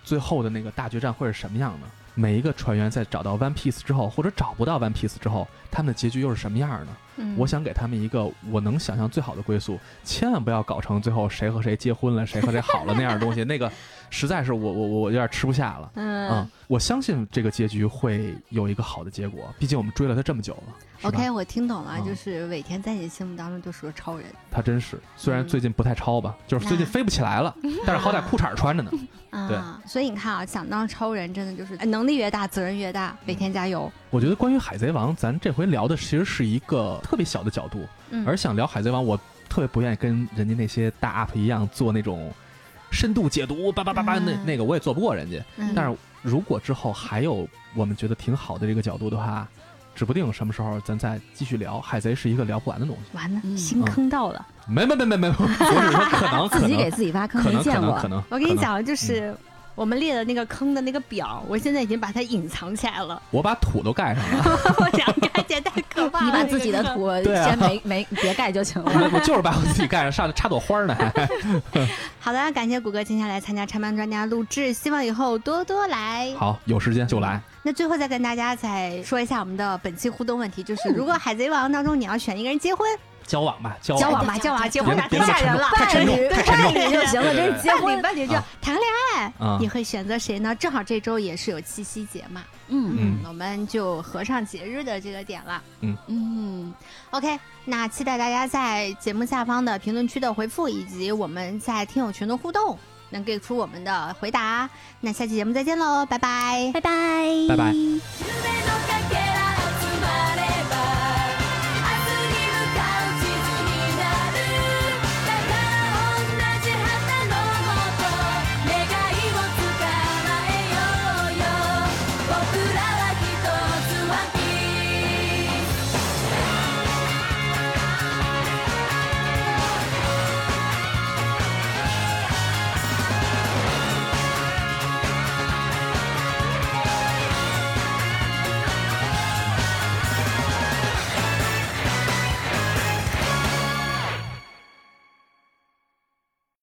最后的那个大决战会是什么样呢？每一个船员在找到 One Piece 之后，或者找不到 One Piece 之后，他们的结局又是什么样的？嗯，我想给他们一个我能想象最好的归宿，千万不要搞成最后谁和谁结婚了，谁和谁好了那样的东西，那个实在是我我我有点吃不下了。嗯，我相信这个结局会有一个好的结果，毕竟我们追了他这么久了。OK，我听懂了，就是尾田在你心目当中就是个超人。他真是，虽然最近不太超吧，就是最近飞不起来了，但是好歹裤衩穿着呢。对，所以你看啊，想当超人真的就是能力越大，责任越大。尾田加油！我觉得关于海贼王，咱这回聊的其实是一个特别小的角度，而想聊海贼王，我特别不愿意跟人家那些大 UP 一样做那种深度解读，叭叭叭叭那那个我也做不过人家。但是如果之后还有我们觉得挺好的这个角度的话。指不定什么时候咱再继续聊海贼是一个聊不完的东西。完了，新坑到了。没没没没没，我只是说可能自己给自己挖坑，没见过。可能我跟你讲，就是我们列的那个坑的那个表，我现在已经把它隐藏起来了。我把土都盖上了。我想盖起来太可怕了。你把自己的土先没没别盖就行了。我就是把我自己盖上，上插朵花呢。好的，感谢谷歌今天来参加拆班专家录制，希望以后多多来。好，有时间就来。那最后再跟大家再说一下我们的本期互动问题，就是如果海贼王当中你要选一个人结婚，交往吧，交往吧，交往，结婚太吓人了，伴侣，伴侣就行了，这是结婚，伴侣就谈个恋爱，你会选择谁呢？正好这周也是有七夕节嘛，嗯嗯，我们就合上节日的这个点了，嗯嗯，OK，那期待大家在节目下方的评论区的回复，以及我们在听友群的互动。能给出我们的回答，那下期节目再见喽，拜拜，拜拜，拜拜。